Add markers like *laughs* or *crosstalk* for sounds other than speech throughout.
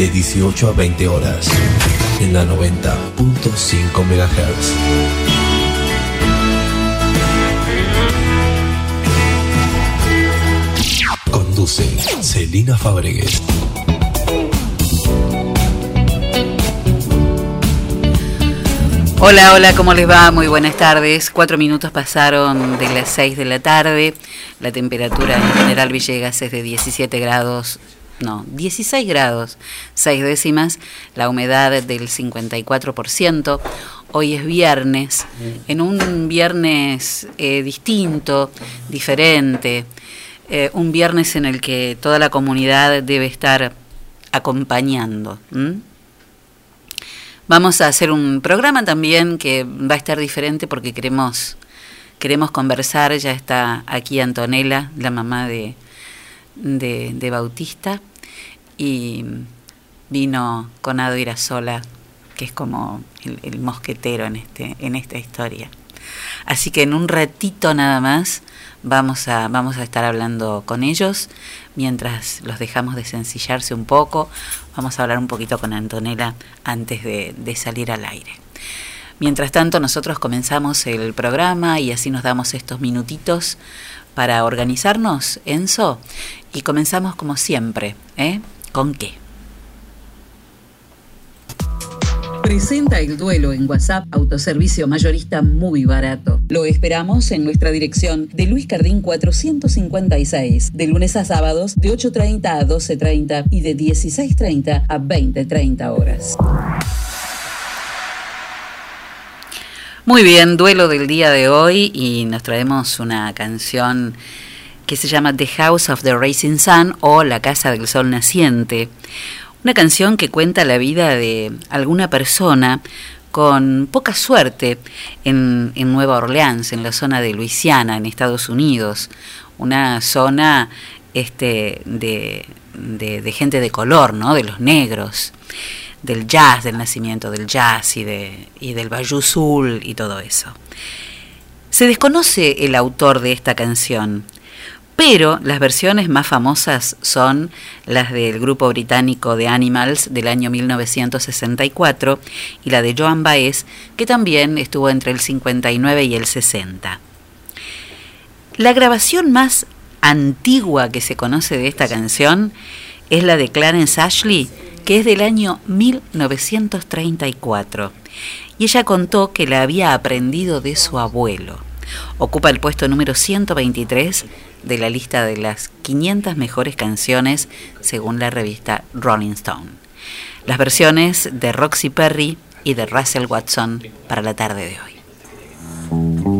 De 18 a 20 horas en la 90.5 MHz. Conduce Celina Fabregues. Hola, hola, ¿cómo les va? Muy buenas tardes. Cuatro minutos pasaron de las 6 de la tarde. La temperatura en general Villegas es de 17 grados no, 16 grados, 6 décimas, la humedad del 54%. Hoy es viernes, en un viernes eh, distinto, diferente, eh, un viernes en el que toda la comunidad debe estar acompañando. Vamos a hacer un programa también que va a estar diferente porque queremos, queremos conversar. Ya está aquí Antonella, la mamá de, de, de Bautista y vino con Ado Irasola, que es como el, mosquetero en, este, en esta historia. Así que en un ratito nada más vamos a, vamos a estar hablando con ellos, mientras los dejamos de sencillarse un poco, vamos a hablar un poquito con Antonella antes de, de salir al aire. Mientras tanto, nosotros comenzamos el programa y así nos damos estos minutitos para organizarnos, Enzo, y comenzamos como siempre, ¿eh? ¿Con qué? Presenta el duelo en WhatsApp, autoservicio mayorista muy barato. Lo esperamos en nuestra dirección de Luis Cardín 456, de lunes a sábados de 8.30 a 12.30 y de 16.30 a 20.30 horas. Muy bien, duelo del día de hoy y nos traemos una canción que se llama The House of the Rising Sun o La Casa del Sol Naciente. Una canción que cuenta la vida de alguna persona con poca suerte en, Nueva Orleans, en la zona de Luisiana, en Estados Unidos, una zona este, de, gente de color, ¿no? de los negros, del jazz, del nacimiento del jazz y, de, y del Bayou Soul y todo eso. Se desconoce el autor de esta canción, pero las versiones más famosas son las del grupo británico The Animals del año 1964 y la de Joan Baez, que también estuvo entre el 59 y el 60. La grabación más antigua que se conoce de esta canción es la de Clarence Ashley, que es del año 1934. Y ella contó que la había aprendido de su abuelo. Ocupa el puesto número 123 de la lista de las 500 mejores canciones según la revista Rolling Stone. Las versiones de Roxy Perry y de Russell Watson para la tarde de hoy.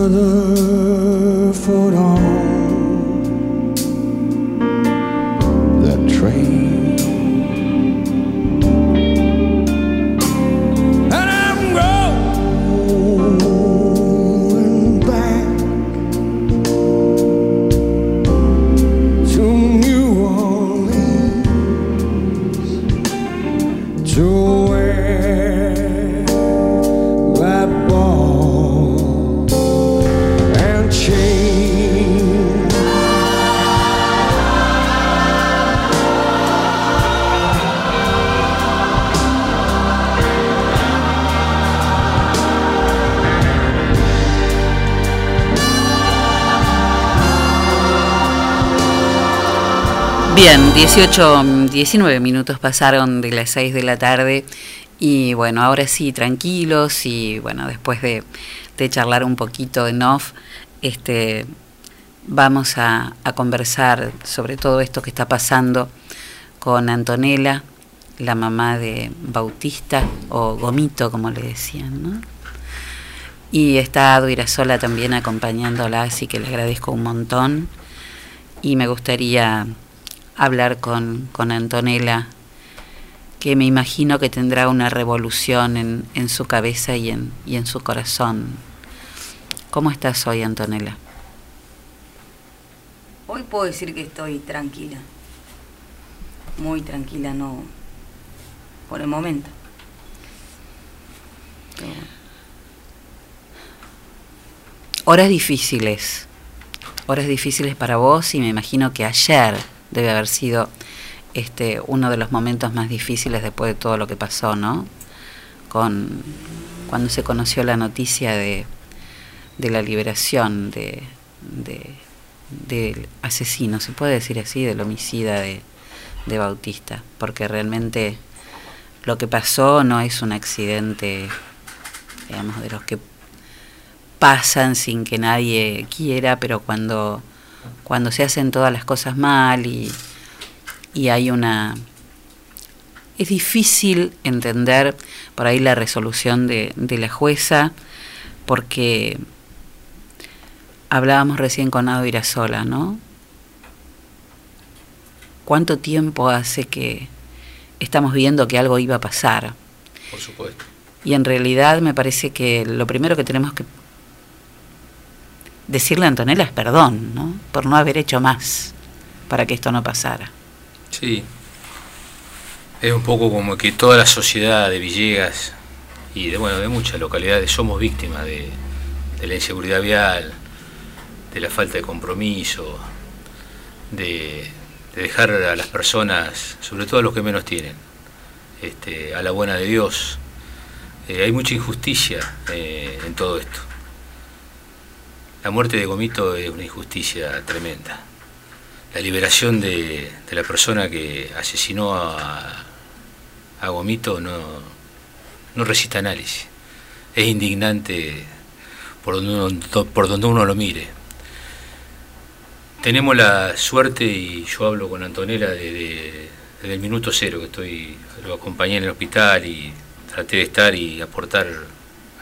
yalan Bien, 18, mm, 19 minutos pasaron de las 6 de la tarde y bueno, ahora sí, tranquilos y bueno, después de, charlar un poquito en off, este, vamos a, conversar sobre todo esto que está pasando con Antonella, la mamá de Bautista, o Gomito como le decían, ¿no? Y está Duirasola también acompañándola, así que le agradezco un montón. Y me gustaría hablar con, con Antonella, que me imagino que tendrá una revolución en, en su cabeza y en, y en su corazón. ¿Cómo estás hoy, Antonella? Hoy puedo decir que estoy tranquila. Muy tranquila, no. Por el momento. Pero. Horas difíciles, horas difíciles para vos y me imagino que ayer debe haber sido este uno de los momentos más difíciles después de todo lo que pasó, ¿no? Con cuando se conoció la noticia de, de la liberación de, de- del asesino, se puede decir así, del homicida de, de Bautista, porque realmente lo que pasó no es un accidente, digamos, de los que pasan sin que nadie quiera, pero cuando, cuando se hacen todas las cosas mal y, y hay una... Es difícil entender por ahí la resolución de, de la jueza, porque hablábamos recién con Ado Irasola, ¿no? ¿Cuánto tiempo hace que estamos viendo que algo iba a pasar? Por supuesto. Y en realidad me parece que lo primero que tenemos que decirle a Antonella es perdón, ¿no? Por no haber hecho más para que esto no pasara. Sí. Es un poco como que toda la sociedad de Villegas y de bueno de muchas localidades somos víctimas de, la inseguridad vial, de la falta de compromiso, de, de dejar a las personas, sobre todo a los que menos tienen, este, a la buena de Dios. Eh, hay mucha injusticia eh, en todo esto. La muerte de Gomito es una injusticia tremenda. La liberación de, la persona que asesinó a, Gomito no, resiste análisis. Es indignante por donde, uno, por donde uno lo mire. Tenemos la suerte, y yo hablo con Antonella desde, desde el minuto cero, que estoy, lo acompañé en el hospital y traté de estar y aportar,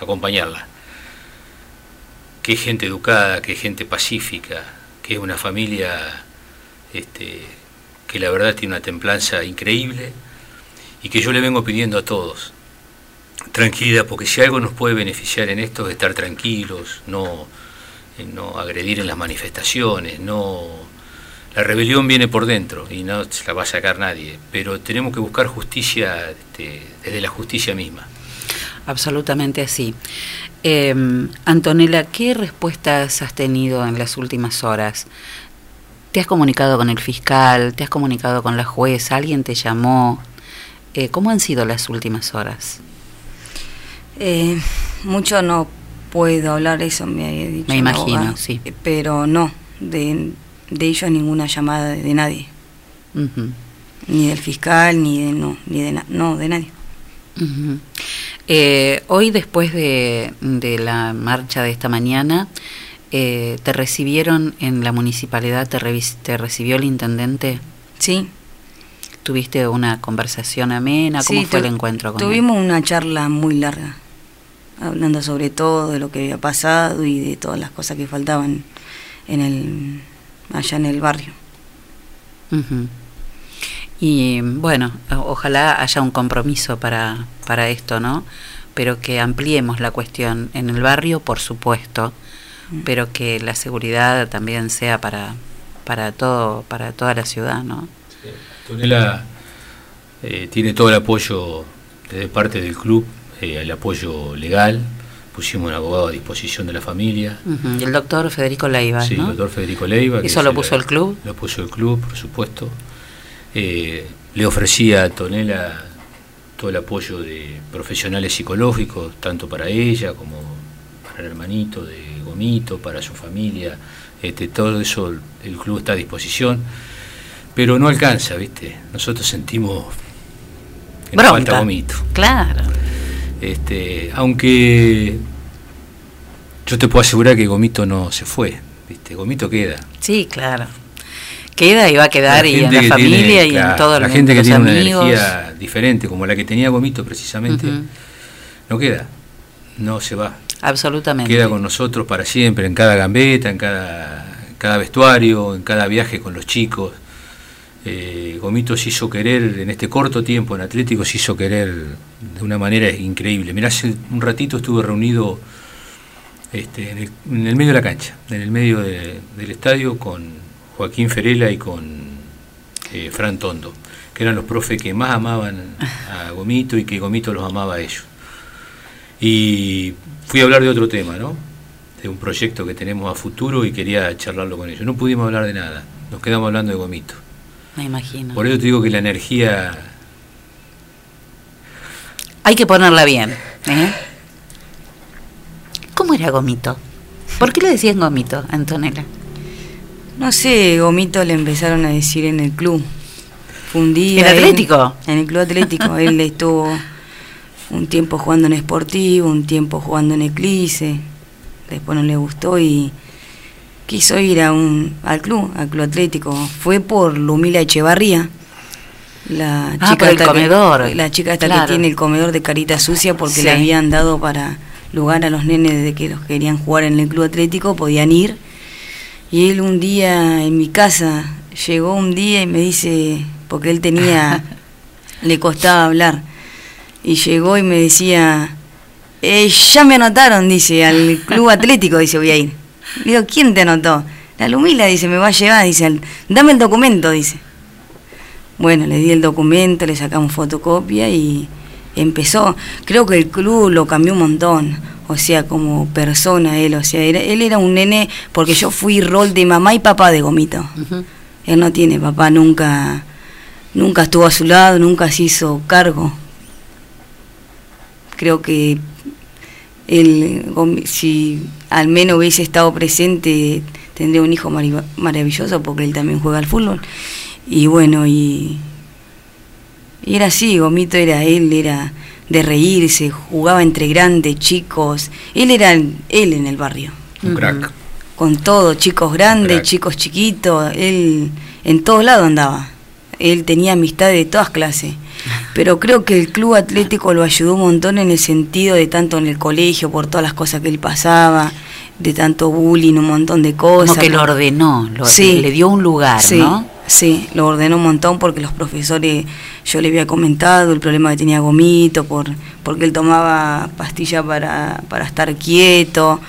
acompañarla. Que es gente educada, que es gente pacífica, que es una familia este, que la verdad tiene una templanza increíble y que yo le vengo pidiendo a todos tranquilidad, porque si algo nos puede beneficiar en esto es estar tranquilos, no, eh, no agredir en las manifestaciones, no la rebelión viene por dentro y no se la va a sacar nadie, pero tenemos que buscar justicia este, desde la justicia misma. Absolutamente así. Eh, Antonella, ¿qué respuestas has tenido en las últimas horas? ¿Te has comunicado con el fiscal? ¿Te has comunicado con la jueza? ¿Alguien te llamó? Eh, ¿Cómo han sido las últimas horas? Eh, mucho no puedo hablar, eso me ha dicho. Me imagino, abogada. sí. Eh, Pero no, de, de ellos ninguna llamada de, de nadie. Ni del fiscal, ni de no, ni de na- no, de nadie. ujú. Eh, hoy, después de, de la marcha de esta mañana, eh, ¿te recibieron en la municipalidad? ¿Te, te recibió el intendente? Sí. ¿Tuviste una conversación amena? ¿Cómo sí, fue el encuentro con él? Tuvimos una charla muy larga. hablando sobre todo de lo que había pasado y de todas las cosas que faltaban en el allá en el barrio. Ujú. Y bueno, ojalá haya un compromiso para, para esto, ¿no? Pero que ampliemos la cuestión en el barrio, por supuesto, Mm. pero que la seguridad también sea para, para todo, para toda la ciudad, ¿no? Antonella eh, tiene todo el apoyo desde parte del club, eh, el apoyo legal. Pusimos un abogado a disposición de la familia. Y el doctor Federico Leiva, Sí, ¿no? el doctor Federico Leiva. ¿Eso es lo puso el club? Lo puso el club, por supuesto. Eh, le ofrecía a Tonela todo el apoyo de profesionales psicológicos, tanto para ella como para el hermanito de Gomito, para su familia. Este, todo eso el club está a disposición. Pero no alcanza, ¿viste? Nosotros sentimos que nos falta. Gomito. Claro. Este, aunque yo te puedo asegurar que Gomito no se fue, ¿viste? Gomito queda. Sí, claro. Queda y va a quedar y en la familia tiene, y claro, en todo el La gente que tiene una amigos. energía diferente, como la que tenía Gomito precisamente, no queda, no se va. Absolutamente. Queda con nosotros para siempre, en cada gambeta, en cada, en cada vestuario, en cada viaje con los chicos. Eh, Gomito se hizo querer en este corto tiempo en Atlético, se hizo querer de una manera increíble. Mirá, hace un ratito estuve reunido este, en, el, en el medio de la cancha, en el medio de- del estadio con Joaquín Ferela y con eh, Fran Tondo, que eran los profes que más amaban a *laughs* Gomito y que Gomito los amaba a ellos. Y fui a hablar de otro tema, ¿no? De un proyecto que tenemos a futuro y quería charlarlo con ellos. No pudimos hablar de nada, nos quedamos hablando de Gomito. Me imagino. Por eso te digo que la energía Hay que ponerla bien. ¿eh? ¿Cómo era Gomito? ¿Por qué le decían Gomito, Antonella? No sé, Gomito le empezaron a decir en el club. Fue un día. ¿En él- Atlético? en el club atlético. *laughs* él estuvo un tiempo jugando en Sportivo, un tiempo jugando en Eclipse. Después no le gustó y quiso ir a un, al club, al club atlético. Fue por Lumila Echevarría. La Ah, por el esta que- comedor. la chica esta Claro. que tiene el comedor de carita sucia porque Sí. le habían dado para lugar a los nenes de que los querían jugar en el club atlético, podían ir. Y él un día en mi casa, llegó un día y me dice, porque él tenía, *laughs* le costaba hablar, y llegó y me decía, "Eh, ya me anotaron, dice, al club atlético, dice, voy a ir. Le digo, ¿quién te anotó? La Lumila, dice, me va a llevar, dice, "al- dame el documento, dice. Bueno, le di el documento, le sacamos fotocopia y empezó. Creo que el club lo cambió un montón, o sea, como persona él, o sea, era- él era un nene, porque yo fui rol de mamá y papá de Gomito. Él no tiene papá, nunca, nunca estuvo a su lado, nunca se hizo cargo. Creo que él, si al menos hubiese estado presente, tendría un hijo maravilloso, porque él también juega al fútbol. Y bueno, y, y era así, Gomito era él, era de reírse, jugaba entre grandes, chicos. Él era él en el barrio un crack. con todo, chicos grandes, Crack. chicos chiquitos, él en todos lados andaba. Él tenía amistad de todas clases. Pero creo que el club atlético lo ayudó un montón en el sentido de tanto en el colegio, por todas las cosas que él pasaba, de tanto bullying, un montón de cosas. Como que lo ordenó, lo- Sí. le dio un lugar, Sí, ¿no? Sí, lo ordenó un montón porque los profesores, yo le había comentado el problema que tenía Gomito, por, porque él tomaba pastilla para, para estar quieto.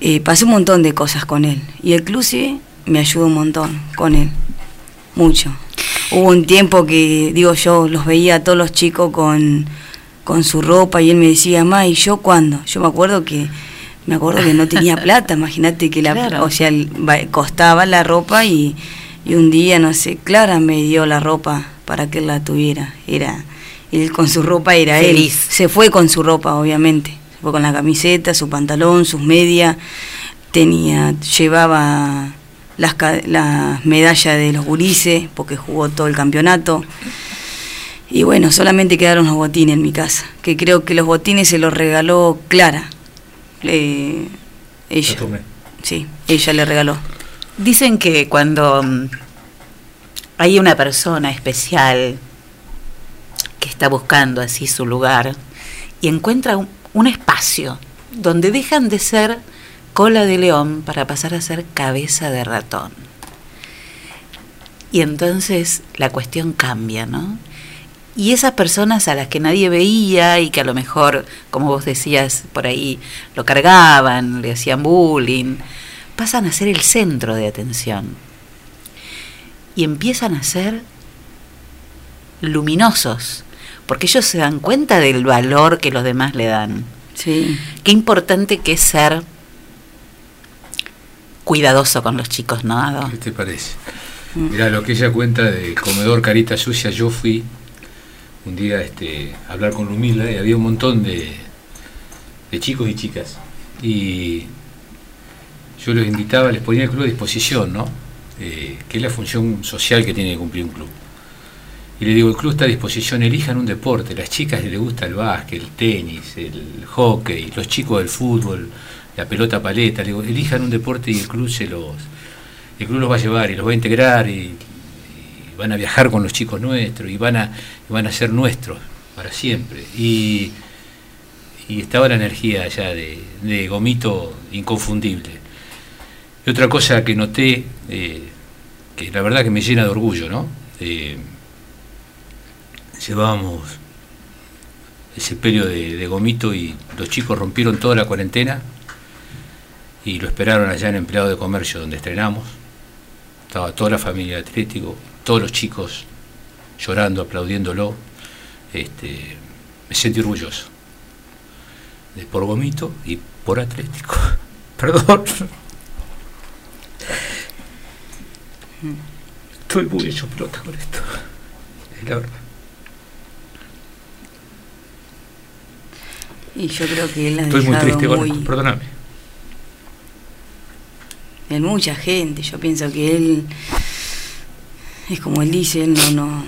Eh, pasé un montón de cosas con él. Y el club sí me ayudó un montón con él, mucho. Hubo un tiempo que, digo yo, los veía a todos los chicos con, con su ropa y él me decía, ma, ¿y yo cuándo? Yo me acuerdo que me acuerdo que no tenía *laughs* plata, imagínate que la, Claro. o sea, costaba la ropa y, y un día, no sé, Clara me dio la ropa para que él la tuviera. Era, él con su ropa era Feliz. él. Se fue con su ropa, obviamente. Se fue con la camiseta, su pantalón, sus medias. Tenía, llevaba las, las medallas de los gurises, porque jugó todo el campeonato. Y bueno, solamente quedaron los botines en mi casa, que creo que los botines se los regaló Clara. Le- ella. Sí, ella le regaló. Dicen que cuando mm, hay una persona especial que está buscando así su lugar y encuentra un, un espacio donde dejan de ser cola de león para pasar a ser cabeza de ratón. Y entonces la cuestión cambia, ¿no? Y esas personas a las que nadie veía y que a lo mejor, como vos decías, por ahí lo cargaban, le hacían bullying, pasan a ser el centro de atención. Y empiezan a ser luminosos, porque ellos se dan cuenta del valor que los demás le dan. Sí. Qué importante que es ser cuidadoso con los chicos, ¿no? Ado? ¿Qué te parece? Mira, lo que ella cuenta de comedor carita sucia, yo fui un día este, a hablar con Lumila y había un montón de, de chicos y chicas. Y yo los invitaba, les ponía el club a disposición, ¿no? Eh, que es la función social que tiene que cumplir un club. Y le digo, el club está a disposición, elijan un deporte. Las chicas les gusta el básquet, el tenis, el hockey, los chicos del fútbol, la pelota paleta. Le digo, elijan un deporte y el club se los, el club los va a llevar y los va a integrar y, van a viajar con los chicos nuestros y van a, van a ser nuestros para siempre. Y, y estaba la energía allá de, de Gomito inconfundible. Y otra cosa que noté, eh, que la verdad que me llena de orgullo, ¿no? Eh, llevábamos ese pelio de, de gomito y los chicos rompieron toda la cuarentena y lo esperaron allá en empleado de comercio donde estrenamos. Estaba toda la familia de Atlético, todos los chicos llorando, aplaudiéndolo. Este, me sentí orgulloso. De por gomito y por Atlético. *laughs* Perdón. Estoy muy hecho pelota con esto. Es la verdad. Y yo creo que él ha Estoy muy triste, muy, con perdóname. en mucha gente. Yo pienso que él es como él dice, él no, no,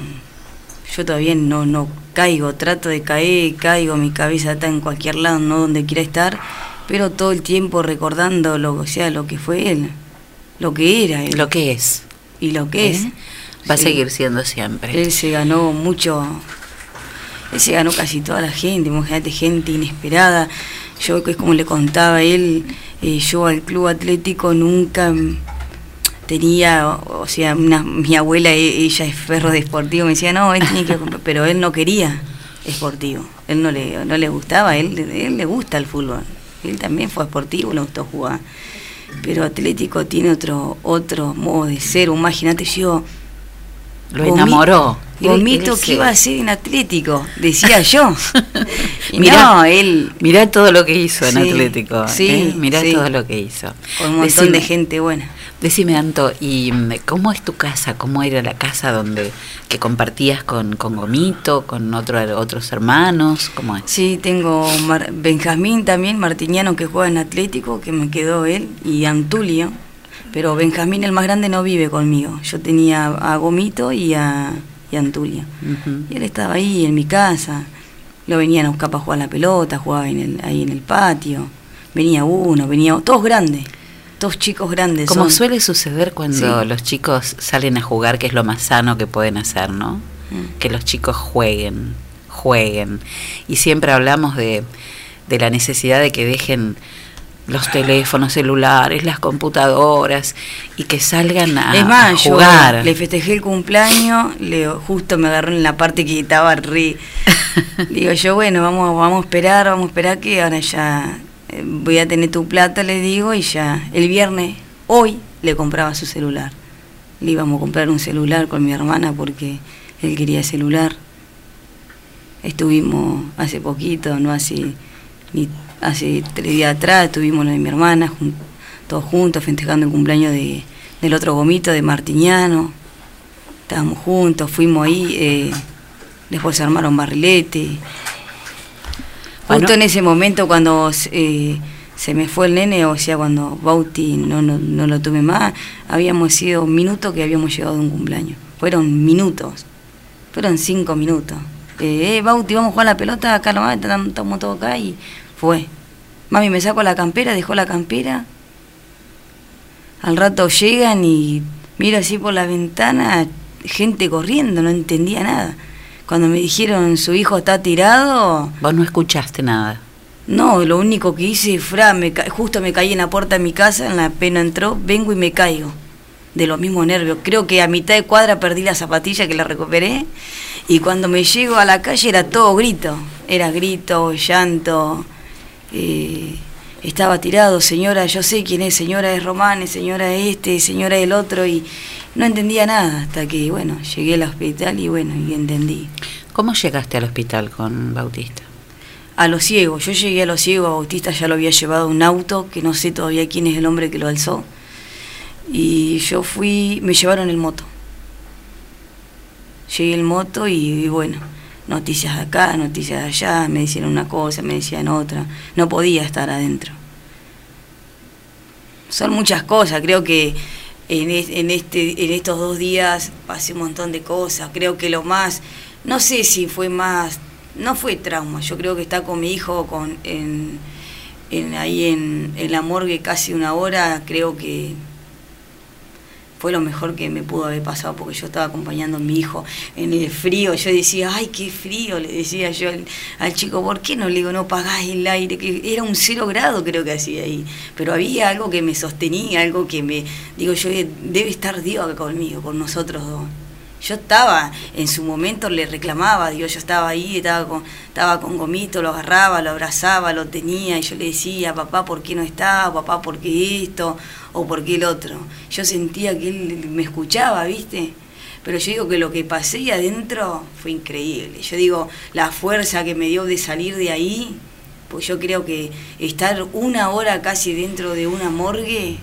yo todavía no, no caigo, trato de caer, caigo, mi cabeza está en cualquier lado, no donde quiera estar, pero todo el tiempo recordando lo, o sea, lo que fue él, lo que era él Lo que es. y lo que es. ¿eh? Va a seguir siendo siempre. Él se ganó mucho, él se ganó casi toda la gente, imagínate, gente inesperada. Yo, que es como le contaba a él, eh, yo al club atlético nunca tenía, o sea, una- mi abuela, e- ella es ferro de esportivo, me decía, no, él tiene que, comprar", *laughs* pero él no quería esportivo, él no le, no le gustaba, él, él le gusta el fútbol, él también fue esportivo, le gustó jugar. Pero Atlético tiene otro otro modo de ser, imagínate yo, Lo enamoró. ¿qué se- iba a hacer en Atlético? Decía *laughs* yo. *laughs* Mirá, no, él, Mirá todo lo que hizo en Sí, Atlético. sí, ¿eh? Mirá sí. todo lo que hizo. con un montón Decime- de gente buena. Decime, Anto, ¿y mm, cómo es tu casa? ¿Cómo era la casa donde que compartías con, con Gomito, con otro, otros hermanos? ¿Cómo es? Sí, tengo Mar- Benjamín también, Martiniano, que juega en Atlético, que me quedó él, y Antulio. Pero Benjamín, el más grande, no vive conmigo. Yo tenía a Gomito y a, y a Antulio. Y él estaba ahí en mi casa. Lo venían a buscar para jugar la pelota, jugaba en el, ahí en el patio. Venía uno, venía todos grandes, todos chicos grandes. Como son. suele suceder cuando Sí. los chicos salen a jugar, que es lo más sano que pueden hacer, ¿no? Mm. Que los chicos jueguen, jueguen. Y siempre hablamos de, de la necesidad de que dejen los teléfonos celulares, las computadoras y que salgan a, es a más, jugar. yo le festejé el cumpleaños, le, justo me agarró en la parte que estaba re. *laughs* digo yo, bueno, vamos, vamos a esperar, vamos a esperar que ahora ya voy a tener tu plata, le digo, y ya el viernes, hoy, le compraba su celular. Le íbamos a comprar un celular con mi hermana porque él quería celular. Estuvimos hace poquito, no hace ni hace tres días atrás, estuvimos lo de mi hermana, todos juntos festejando el cumpleaños de, del otro gomito de Martiñano. Estábamos juntos, fuimos ahí, eh, después se armaron barrilete. Justo en ese momento cuando eh, se me fue el nene, o sea, cuando Bauti no, no, no lo tuve más, habíamos sido un minuto que habíamos llegado de un cumpleaños. Fueron minutos, fueron cinco minutos. Eh, eh, Bauti, vamos a jugar a la pelota, acá nomás, estamos todos acá y fue. Mami, me saco la campera, dejó la campera. Al rato llegan y miro así por la ventana, gente corriendo, no entendía nada. Cuando me dijeron su hijo está tirado, Vos no escuchaste nada. No, lo único que hice, fra, me justo me caí en la puerta de mi casa, en la pena entró, vengo y me caigo. De los mismos nervios. Creo que a mitad de cuadra perdí la zapatilla que la recuperé. Y cuando me llego a la calle era todo grito. Era grito, llanto. eh, estaba tirado, señora, yo sé quién es, señora es Román, señora es este, señora es el otro. Y no entendía nada hasta que, bueno, llegué al hospital y bueno, y entendí. ¿Cómo llegaste al hospital con Bautista? A los ciegos, yo llegué a los ciegos, a Bautista ya lo había llevado un auto, que no sé todavía quién es el hombre que lo alzó. Y yo fui, me llevaron el moto. Llegué el moto y, y bueno, noticias de acá, noticias de allá, me decían una cosa, me decían otra. No podía estar adentro. Son muchas cosas, creo que en, en, este, en estos dos días pasé un montón de cosas. Creo que lo más, no sé si fue más, no fue trauma, yo creo que está con mi hijo con, en, en- ahí en, en la morgue casi una hora, creo que fue lo mejor que me pudo haber pasado porque yo estaba acompañando a mi hijo en el frío. Yo decía, ay, qué frío, le decía yo al, al chico, ¿por qué no le digo, no pagás el aire? Que era un cero grado creo que hacía ahí. Pero había algo que me sostenía, algo que me, digo yo, debe estar Dios conmigo, con nosotros dos. Yo estaba, en su momento le reclamaba, digo, yo estaba ahí, estaba con, estaba con Gomito, lo agarraba, lo abrazaba, lo tenía, y yo le decía, papá, ¿por qué no está? Papá, ¿por qué esto? O ¿por qué el otro? Yo sentía que él me escuchaba, ¿viste? Pero yo digo que lo que pasé ahí adentro fue increíble. Yo digo, la fuerza que me dio de salir de ahí, pues yo creo que estar una hora casi dentro de una morgue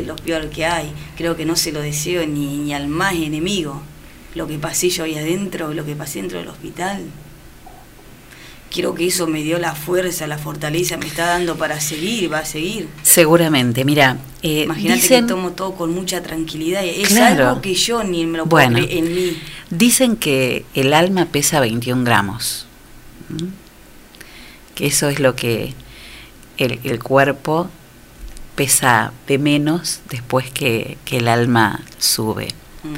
es lo peor que hay. Creo que no se lo deseo ni, ni al más enemigo. Lo que pasé yo ahí adentro, lo que pasé dentro del hospital. Creo que eso me dio la fuerza, la fortaleza, me está dando para seguir, va a seguir. Seguramente, mira, eh, Imagínate dicen, que tomo todo con mucha tranquilidad. Es Claro. algo que yo ni me lo puedo en mí. dicen que el alma pesa 21 gramos. ¿Mm? Que eso es lo que el, el cuerpo pesa de menos después que, que el alma sube. Mm.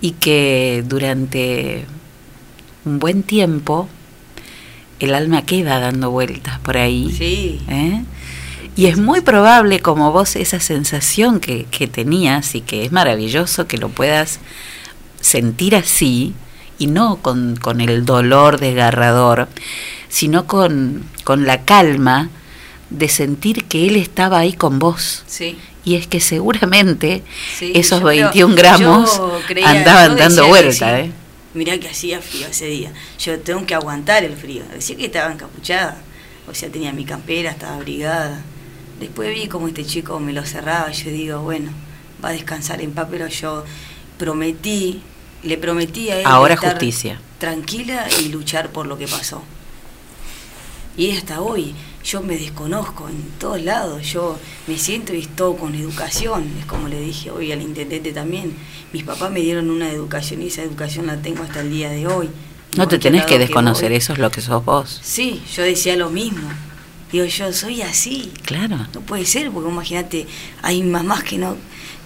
y que durante un buen tiempo el alma queda dando vueltas por ahí. Sí. ¿eh? Y es muy probable, como vos, esa sensación que, que tenías y que es maravilloso que lo puedas sentir así y no con, con el dolor desgarrador, sino con, con la calma de sentir que él estaba ahí con vos. Sí. Y es que seguramente Sí, esos yo creo- 21 gramos creía- andaban dando vuelta, sí. ¿eh? Mirá que hacía frío ese día. Yo tengo que aguantar el frío. Decía que estaba encapuchada. O sea, tenía mi campera, estaba abrigada. Después vi como este chico me lo cerraba. Yo digo, bueno, va a descansar en paz, pero yo prometí, le prometí a él Ahora estar justicia. tranquila y luchar por lo que pasó. Y hasta hoy yo me desconozco en todos lados, yo me siento y todo con educación, es como le dije hoy al intendente también, mis papás me dieron una educación y esa educación la tengo hasta el día de hoy. No te tenés que desconocer, eso es lo que sos vos. Sí, yo decía lo mismo. Digo, yo soy así. Claro. No puede ser, porque imagínate, hay mamás que no,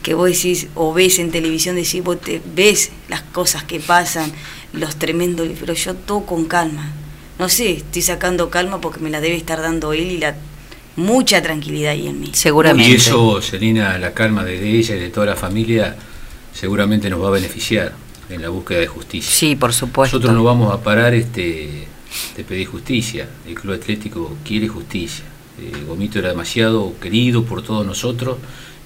que vos decís, o ves en televisión, decís, vos te ves las cosas que pasan, los tremendos, pero yo todo con calma. No sé, estoy sacando calma porque me la debe estar dando él y la mucha tranquilidad ahí en mí. Seguramente. Y eso, Selina, la calma de ella y de toda la familia, seguramente nos va a beneficiar en la búsqueda de justicia. Sí, por supuesto. Nosotros no vamos a parar este de pedir justicia. El Club Atlético quiere justicia. Eh, Gomito era demasiado querido por todos nosotros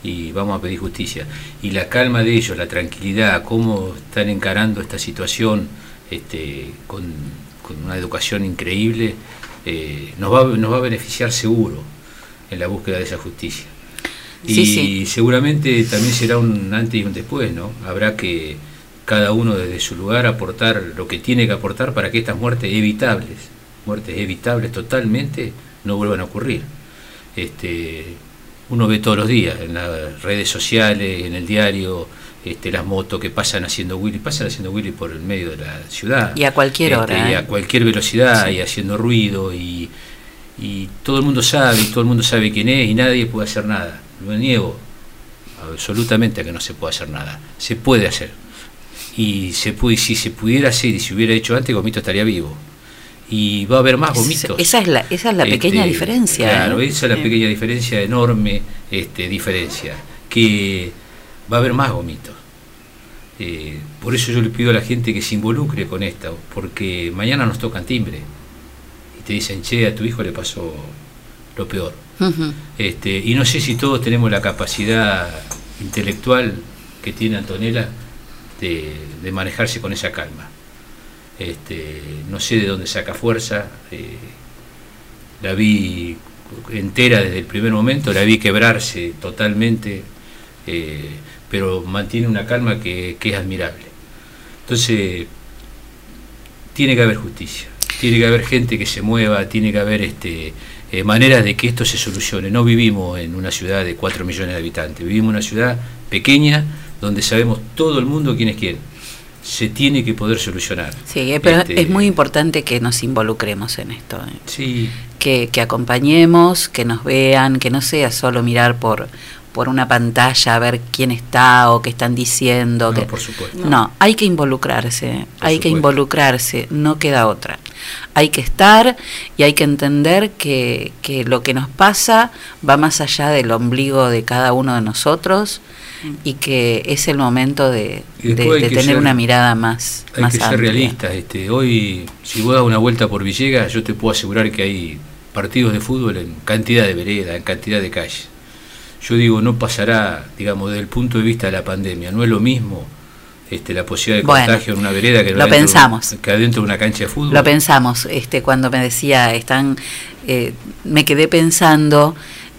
y vamos a pedir justicia. Y la calma de ellos, la tranquilidad, cómo están encarando esta situación este, con, con una educación increíble, eh, nos, va, nos va a beneficiar seguro en la búsqueda de esa justicia. Y Sí, sí. seguramente también será un antes y un después, ¿no? Habrá que cada uno desde su lugar aportar lo que tiene que aportar para que estas muertes evitables, muertes evitables totalmente, no vuelvan a ocurrir. Este, uno ve todos los días en las redes sociales, en el diario, este, las motos que pasan haciendo Willy, pasan haciendo Willy por el medio de la ciudad. Y a cualquier Este, hora, y ¿eh? a cualquier velocidad Sí. y haciendo ruido y, y todo el mundo sabe, y todo el mundo sabe quién es y nadie puede hacer nada. No niego absolutamente a que no se pueda hacer nada. Se puede hacer. Y se puede, si se pudiera hacer y se hubiera hecho antes, Gomito estaría vivo. y va a haber más gomitos. Esa es la, esa es la pequeña Este, diferencia. Claro, ¿eh? esa es la pequeña diferencia, enorme este, diferencia, que va a haber más gomitos. Eh, por eso yo le pido a la gente que se involucre con esto, porque mañana nos tocan timbre y te dicen, che, a tu hijo le pasó lo peor. Este, y no sé si todos tenemos la capacidad intelectual que tiene Antonella de, de manejarse con esa calma. Este, no sé de dónde saca fuerza. eh, la vi entera desde el primer momento, la vi quebrarse totalmente, eh, pero mantiene una calma que, que es admirable. Entonces, tiene que haber justicia, tiene que haber gente que se mueva, tiene que haber este, eh, maneras de que esto se solucione. No vivimos en una ciudad de 4 millones de habitantes, vivimos en una ciudad pequeña donde sabemos todo el mundo quién es quién. Se tiene que poder solucionar. Sí, eh, pero Este, es muy importante que nos involucremos en esto. ¿eh? Sí, que, que acompañemos, que nos vean, que no sea solo mirar por, por una pantalla a ver quién está o qué están diciendo. no, que- por supuesto. no, hay que involucrarse, Por hay que involucrarse, no queda otra. Hay que estar y hay que entender que, que lo que nos pasa va más allá del ombligo de cada uno de nosotros y que es el momento de, tener ser- una mirada más, Hay más que ser amplia. realistas. Este, hoy, si vos das una vuelta por Villegas, yo te puedo asegurar que hay partidos de fútbol en cantidad de veredas, en cantidad de calles. Yo digo, no pasará, digamos, desde el punto de vista de la pandemia. No es lo mismo este, la posibilidad de Bueno, contagio en una vereda que, lo adentro pensamos. que adentro de una cancha de fútbol. Lo pensamos, este, cuando me decía, están, eh, me quedé pensando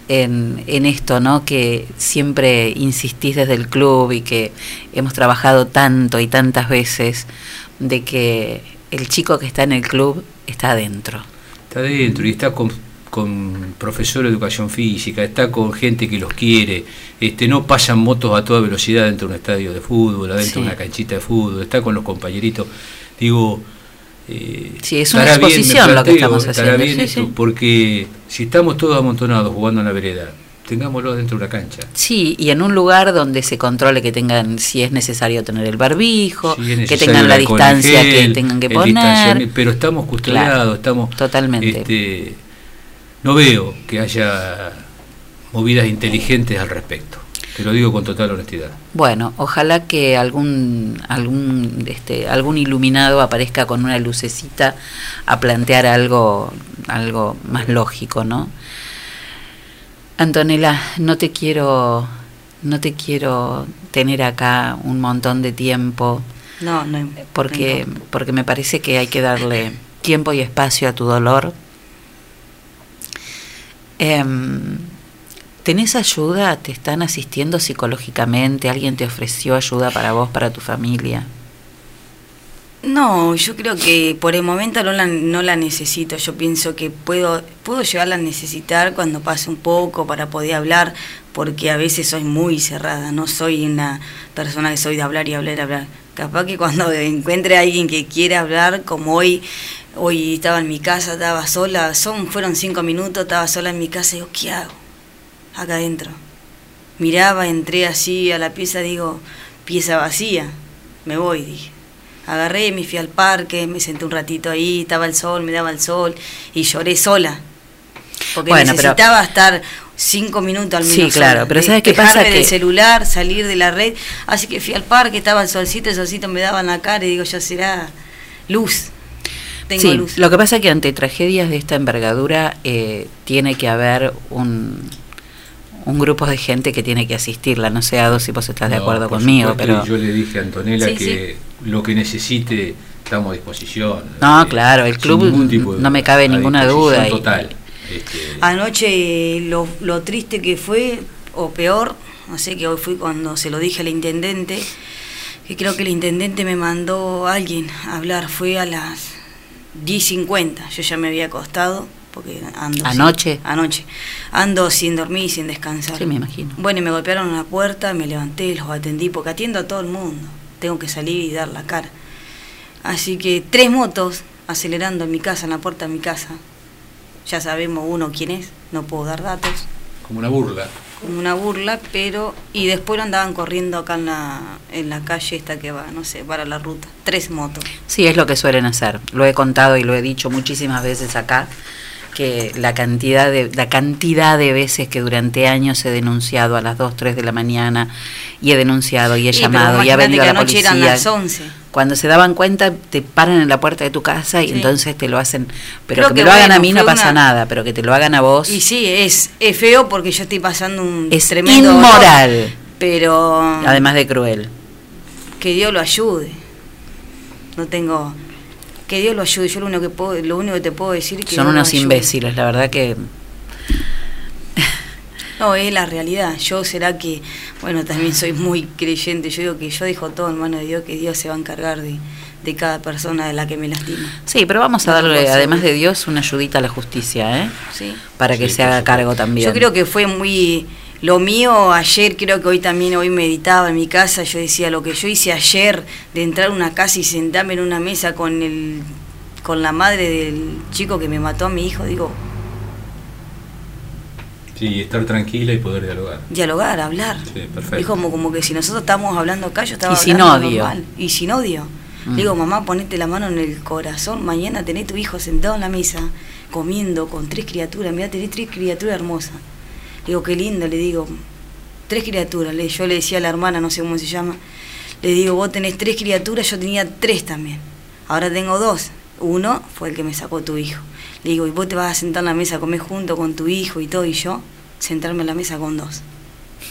en, en esto, ¿no? Que siempre insistís desde el club y que hemos trabajado tanto y tantas veces de que el chico que está en el club está adentro. Está adentro y está con, con profesor de educación física, está con gente que los quiere, este, no pasan motos a toda velocidad dentro de un estadio de fútbol, adentro Sí. de una canchita de fútbol, está con los compañeritos. Digo, eh, Sí, es una bien, exposición lo que estamos haciendo, bien sí, esto, sí. porque si estamos todos amontonados jugando en la vereda, tengámoslo dentro de una cancha. Sí, y en un lugar donde se controle que tengan, si es necesario tener el barbijo, Si que tengan la distancia que tengan que poner. Pero estamos custodiados, Claro, estamos... totalmente. este, no veo que haya movidas inteligentes al respecto. Te lo digo con total honestidad. Bueno, ojalá que algún algún este algún iluminado aparezca con una lucecita a plantear algo algo más lógico, ¿no? Antonella, no te quiero no te quiero tener acá un montón de tiempo No, no. porque no. porque me parece que hay que darle tiempo y espacio a tu dolor. Em, ¿Tenés ayuda? ¿Te están asistiendo psicológicamente? ¿Alguien te ofreció ayuda para vos, para tu familia? No, yo creo que por el momento no la, no la necesito. Yo pienso que puedo, puedo llegarla a necesitar cuando pase un poco para poder hablar, porque a veces soy muy cerrada. No soy una persona que soy de hablar y hablar y hablar. Capaz que cuando encuentre a alguien que quiera hablar, como hoy, hoy estaba en mi casa, estaba sola, son, fueron cinco minutos, estaba sola en mi casa y digo, ¿qué hago? Acá adentro. Miraba, entré así a la pieza, digo, pieza vacía, me voy, dije. Agarré, me fui al parque, me senté un ratito ahí, estaba el sol, me daba el sol y lloré sola. Porque Bueno, pero- necesitaba estar cinco minutos al Sí, menos. claro, sola, pero de- ¿sabes qué dejarme pasa? del Que- celular, salir de la red. Así que fui al parque, estaba el solcito, el solcito me daba en la cara y digo, ya será luz. Tengo sí, luz. lo que pasa es que ante tragedias de esta envergadura eh, tiene que haber un, un grupo de gente que tiene que asistirla. No sé, Ado, si vos estás de acuerdo por conmigo, supuesto, pero... Yo le dije a Antonella Sí, que lo que necesite estamos a disposición. No, Eh, claro, el club de no me cabe ninguna duda y- Total. Este, Anoche lo, lo triste que fue, o peor, no sé que hoy fui cuando se lo dije al intendente, que creo que el intendente me mandó a alguien a hablar, fue a las 10.50, yo ya me había acostado, porque ando... sin- ¿Anoche? anoche. Ando sin dormir y sin descansar. Sí, me imagino. Bueno, y me golpearon en la puerta, me levanté, los atendí, porque atiendo a todo el mundo, tengo que salir y dar la cara. Así que tres motos acelerando en mi casa, en la puerta de mi casa. Ya sabemos uno quién es, no puedo dar datos. como una burla. Como una burla, pero y después lo andaban corriendo acá en la, en la calle esta que va, no sé, para la ruta, tres motos. Sí, es lo que suelen hacer. Lo he contado y lo he dicho muchísimas veces acá que la cantidad de la cantidad de veces que durante años he denunciado a las 2, 3 de la mañana y he denunciado y he llamado y ha venido que la anoche eran policía. las 11. Cuando se daban cuenta te paran en la puerta de tu casa y Sí. entonces te lo hacen, pero Creo que me que lo hagan a mí no pasa una- nada, pero que te lo hagan a vos Y sí, es, es feo porque yo estoy pasando un es tremendo dolor, inmoral, pero además de cruel. que Dios lo ayude. No tengo que Dios lo ayude. Yo lo único que puedo, lo único que te puedo decir es que Son Dios unos imbéciles, la verdad que No, es la realidad. Yo será que, bueno, también soy muy creyente. Yo digo que yo dejo todo en manos de Dios, que Dios se va a encargar de, de cada persona de la que me lastima. Sí, pero vamos a darle, además de Dios, una ayudita a la justicia, ¿eh? Sí. Para que Sí, se haga cargo también. Yo creo que fue muy lo mío ayer, creo que hoy también hoy meditaba en mi casa, yo decía lo que yo hice ayer de entrar a una casa y sentarme en una mesa con el con la madre del chico que me mató a mi hijo, digo, Sí, estar tranquila y poder dialogar. dialogar, hablar. Sí, perfecto. Es como, como que si nosotros estamos hablando acá, yo estaba Y sin hablando odio. normal. Y sin odio. Mm. Le digo, mamá, ponete la mano en el corazón. Mañana tenés tu hijo sentado en la mesa, comiendo con tres criaturas. Mirá, tenés tres criaturas hermosas. Le digo, qué lindo, le digo. Tres criaturas. Le, yo le decía a la hermana, no sé cómo se llama. Le digo, vos tenés tres criaturas, yo tenía tres también. Ahora tengo dos. Uno fue el que me sacó tu hijo. Le digo, y vos te vas a sentar en la mesa a comer junto con tu hijo y todo, y yo sentarme en la mesa con dos.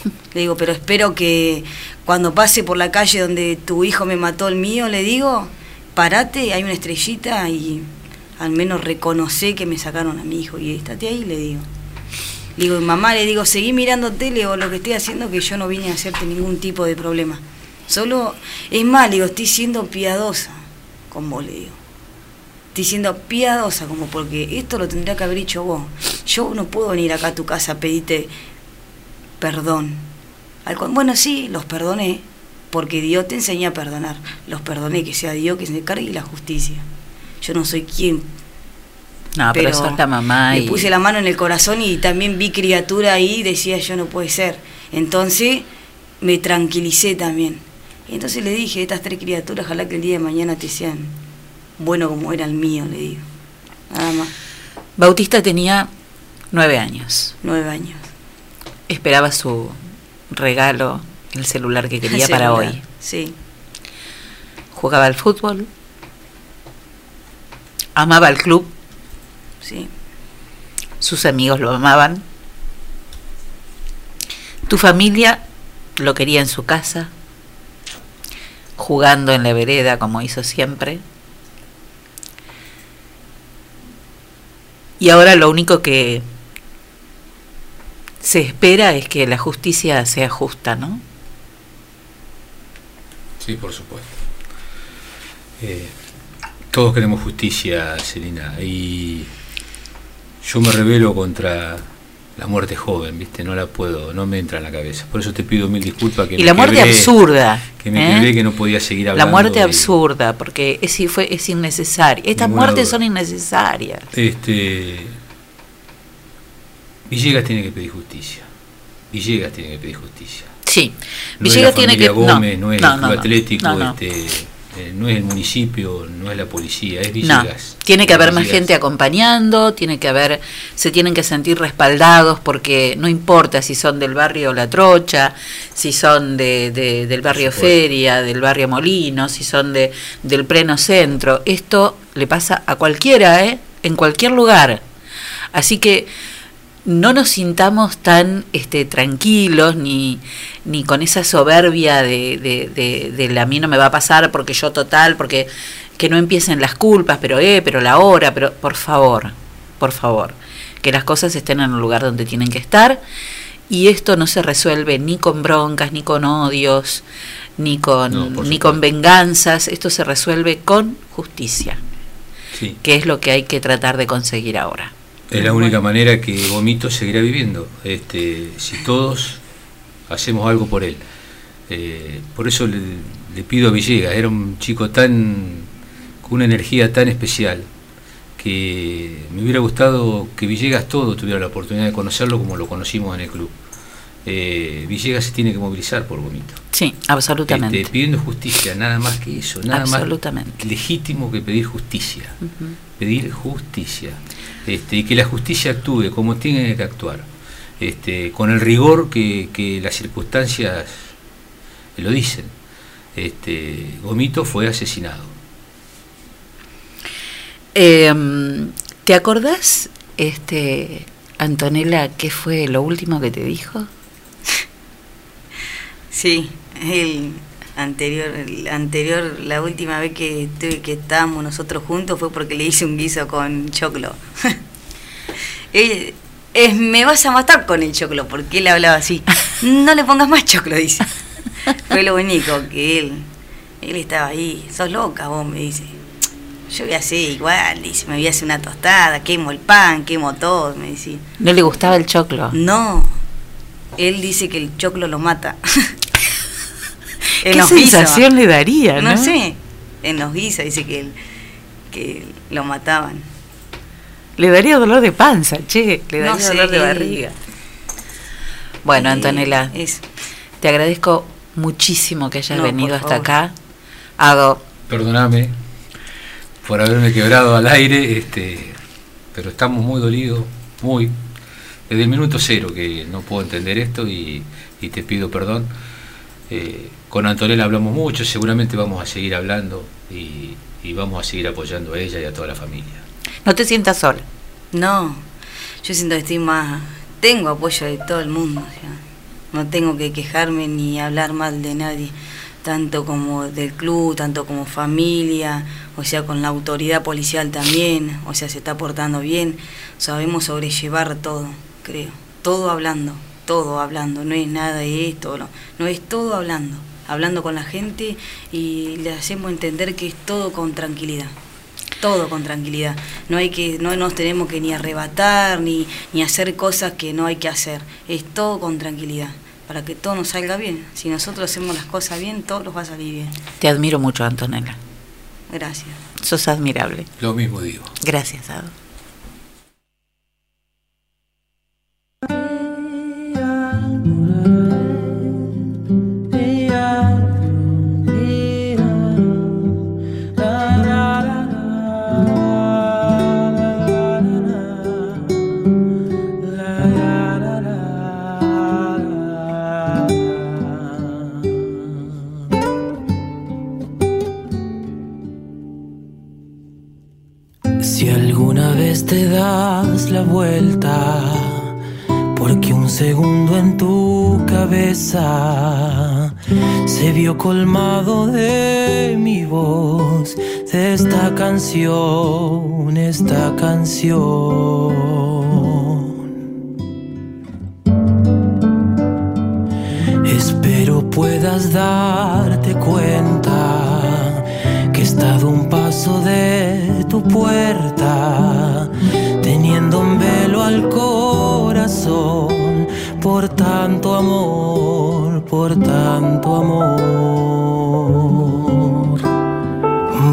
*laughs* Le digo, pero espero que cuando pase por la calle donde tu hijo me mató el mío, le digo, parate, hay una estrellita y al menos reconoce que me sacaron a mi hijo. Y estate ahí, le digo. Le digo, mamá, le digo, seguí mirando tele o lo que estoy haciendo, que yo no vine a hacerte ningún tipo de problema. Solo, es más, le digo, estoy siendo piadosa con vos, le digo. Estoy siendo piadosa, como porque esto lo tendría que haber hecho vos. Yo no puedo venir acá a tu casa a pedirte perdón. Bueno, sí, los perdoné, porque Dios te enseña a perdonar. Los perdoné, que sea Dios que se encargue y la justicia. Yo no soy quien No, pero, sos la mamá y puse la mano en el corazón y también vi criatura ahí y decía yo no puede ser. Entonces me tranquilicé también. Y entonces le dije, estas tres criaturas, ojalá que el día de mañana te sean bueno como era el mío, le digo. Nada más, Bautista tenía nueve años. nueve años. Esperaba su regalo, el celular que quería El para hoy. Sí, Jugaba al fútbol, amaba al club, sí. sus amigos lo amaban, tu familia lo quería en su casa, jugando en la vereda como hizo siempre. Y ahora lo único que se espera es que la justicia sea justa, ¿no? Sí, por supuesto. Eh, todos queremos justicia, Selina, y yo me rebelo contra la muerte joven, ¿viste? No la puedo, no me entra en la cabeza. Por eso te pido mil disculpas. Que y me la muerte quebré, absurda. Que me ¿eh? quebré, que no podía seguir La hablando. muerte y- absurda, porque es, fue, es innecesaria. Estas muertes duda. son innecesarias. Este. Villegas tiene que pedir justicia. Villegas tiene que pedir justicia. Sí, No Villegas es la tiene que. Gómez, no, es no, el no, Atlético. Este, eh, no es el municipio, no es la policía, es No, Villegas. tiene que haber más gente acompañando, tiene que haber, se tienen que sentir respaldados porque no importa si son del barrio La Trocha, si son de, de- del barrio. Feria, del barrio Molino, si son de del pleno centro. Esto le pasa a cualquiera, ¿eh? en cualquier lugar. Así que no nos sintamos tan este, tranquilos ni, ni con esa soberbia de, de, de, del a mí no me va a pasar porque yo total, porque que no empiecen las culpas, pero eh, pero la hora, pero por favor, por favor, que las cosas estén en el lugar donde tienen que estar y esto no se resuelve ni con broncas, ni con odios, ni con, No, ni con venganzas, esto se resuelve con justicia, Sí. que es lo que hay que tratar de conseguir ahora. Es la única manera que Vomito seguirá viviendo, este, si todos hacemos algo por él. Eh, por eso le, le pido a Villegas, era un chico tan con una energía tan especial que me hubiera gustado que Villegas todo tuviera la oportunidad de conocerlo como lo conocimos en el club. eh, Villegas se tiene que movilizar por Gomito. Sí, absolutamente. Este, pidiendo justicia, nada más que eso, nada Absolutamente. más legítimo que pedir justicia. Pedir justicia. Este, y que la justicia actúe como tiene que actuar, este, con el rigor que, que las circunstancias lo dicen. Este, Gomito fue asesinado. Eh, ¿Te acordás, este, Antonella, qué fue lo último que te dijo? Sí, el anterior, anterior, la última vez que estuve, que estábamos nosotros juntos fue porque le hice un guiso con choclo. *laughs* Es, me vas a matar con el choclo, porque él hablaba así. No le pongas más choclo, dice. *laughs* Fue lo único que él, él estaba ahí. Sos loca vos, me dice. Yo voy a hacer igual, dice, me voy a hacer una tostada, quemo el pan, quemo todo, me decía. ¿No le gustaba el choclo? No, él dice que el choclo lo mata. *laughs* En ¿Qué los guisos. sensación le daría, no? No sé, en los guisos dice que, el- que lo mataban. Le daría dolor de panza, che, le daría No sé, dolor de barriga. Bueno, Y Antonella, Eso. te agradezco muchísimo que hayas No, venido hasta favor. acá. Ado, Perdóname por haberme quebrado al aire, este, pero estamos muy dolidos, muy. Desde el minuto cero que no puedo entender esto y, y te pido perdón. Eh, con Antonella hablamos mucho, seguramente vamos a seguir hablando y, vamos a seguir apoyando a ella y a toda la familia. no te sientas sola. No, yo siento que estoy más... Tengo apoyo de todo el mundo. o no tengo que quejarme ni hablar mal de nadie, tanto como del club, tanto como familia, o sea, con la autoridad policial también, o sea, se está portando bien. Sabemos sobrellevar todo, creo. Todo hablando, todo hablando, no es nada de esto, no es todo hablando. Hablando con la gente y le hacemos entender que es todo con tranquilidad todo con tranquilidad. No hay que, no nos tenemos que ni arrebatar ni, ni hacer cosas que no hay que hacer. Es todo con tranquilidad, para que todo nos salga bien. Si nosotros hacemos las cosas bien, todo nos va a salir bien. Te admiro mucho, Antonella. Gracias. Sos admirable. Lo mismo digo. Gracias, Ado. Se vio colmado de mi voz, de esta canción, esta canción. Espero puedas darte cuenta que he estado un paso de tu puerta, teniendo un velo al corazón, por tanto amor, por tanto amor.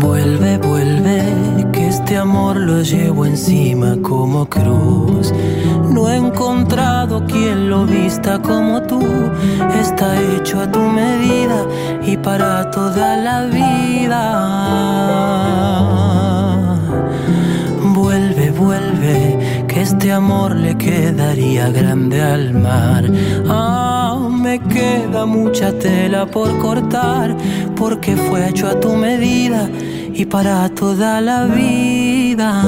Vuelve, vuelve, que este amor lo llevo encima como cruz. No he encontrado quien lo vista como tú. Está hecho a tu medida y para toda la vida. Este amor le quedaría grande al mar. Ah, me queda mucha tela por cortar, porque fue hecho a tu medida y para toda la vida.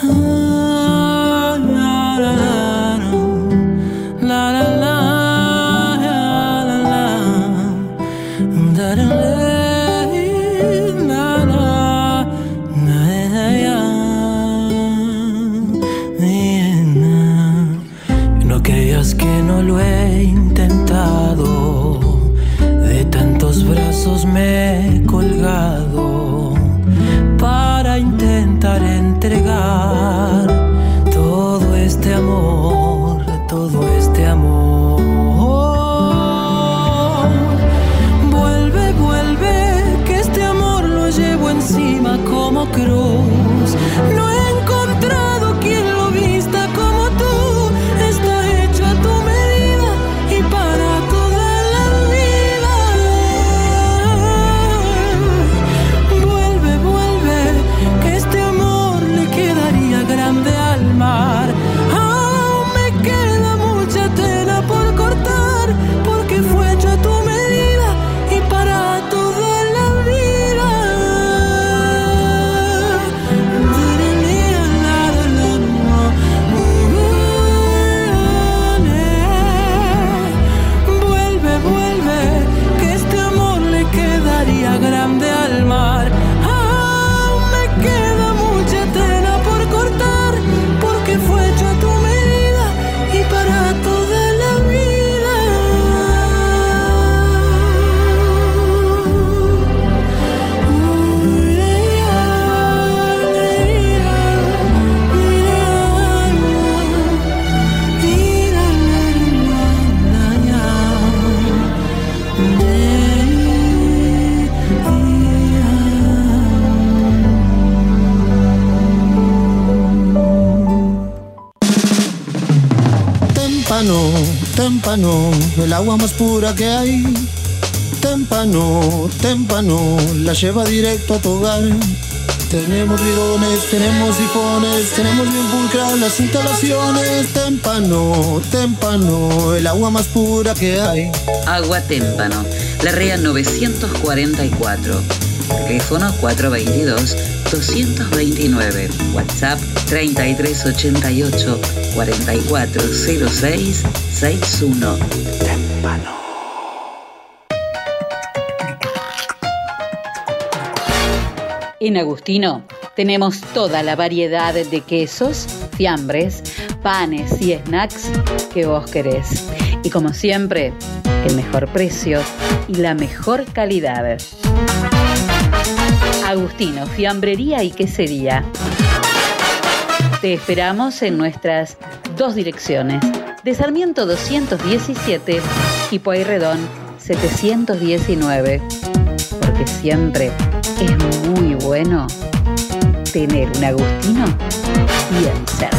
Ah, Témpano, témpano, el agua más pura que hay. Témpano, témpano, la lleva directo a tu. Tenemos bidones, tenemos sifones, tenemos bien pulcras las instalaciones. Témpano, témpano, el agua más pura que hay. Agua Témpano, la REA 944. Teléfono 422-229. WhatsApp 3388 4406 61. Témpano. En Agustino tenemos toda la variedad de quesos, fiambres, panes y snacks que vos querés. Y como siempre, el mejor precio y la mejor calidad. Agustino, fiambrería y quesería. Te esperamos en nuestras dos direcciones, de Sarmiento 217 y Pueyrredón 719, porque siempre es muy bueno tener un Agustino bien cerca.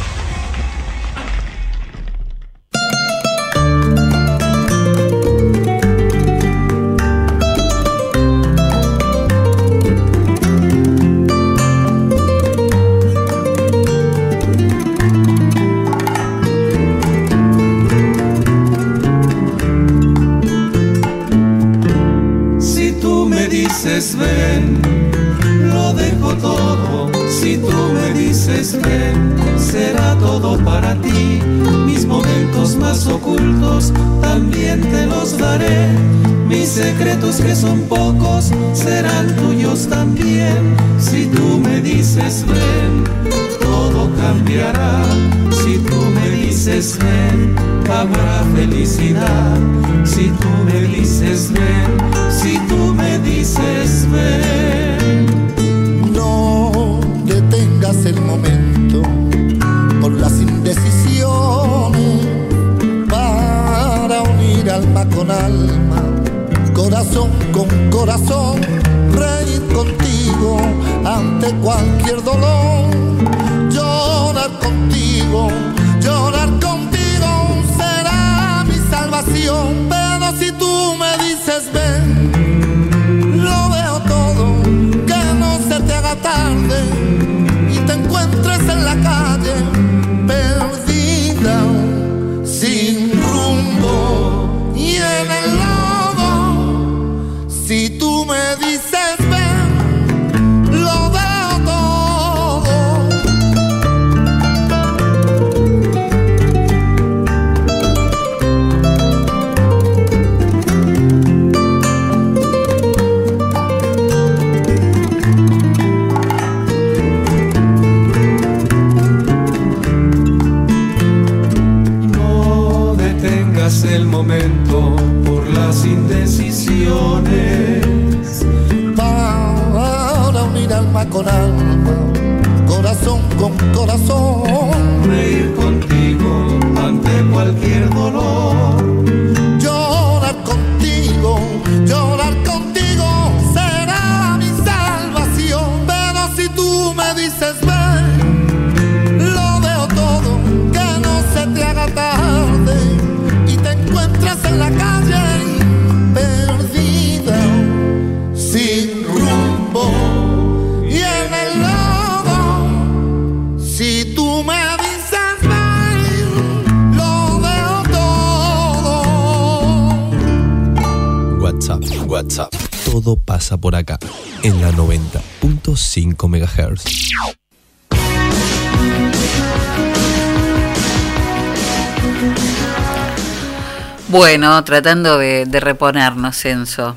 Tratando de, de reponernos, Censo.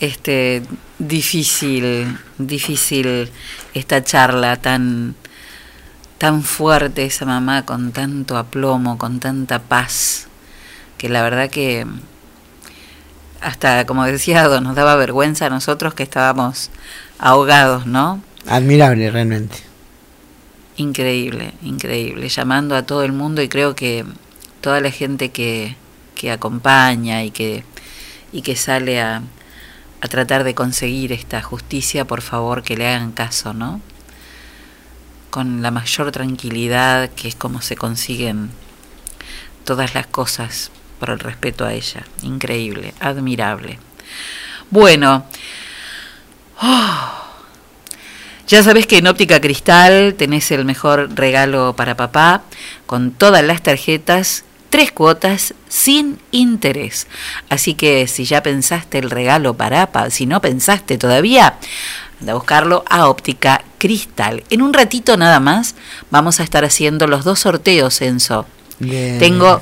Este, difícil, difícil esta charla tan, tan fuerte, esa mamá con tanto aplomo, con tanta paz, que la verdad que hasta, como decía Ado, nos daba vergüenza a nosotros que estábamos ahogados, ¿no? Admirable, realmente. Increíble, increíble, llamando a todo el mundo y creo que toda la gente que, que acompaña y que, y que sale a, a tratar de conseguir esta justicia, por favor que le hagan caso, ¿no? Con la mayor tranquilidad, que es como se consiguen todas las cosas por el respeto a ella. Increíble, admirable. Bueno, oh, ya sabes que en Óptica Cristal tenés el mejor regalo para papá, con todas las tarjetas, tres cuotas sin interés. Así que si ya pensaste el regalo para si no pensaste todavía, anda a buscarlo a Óptica Cristal. En un ratito nada más vamos a estar haciendo los dos sorteos, Enzo. Bien. Tengo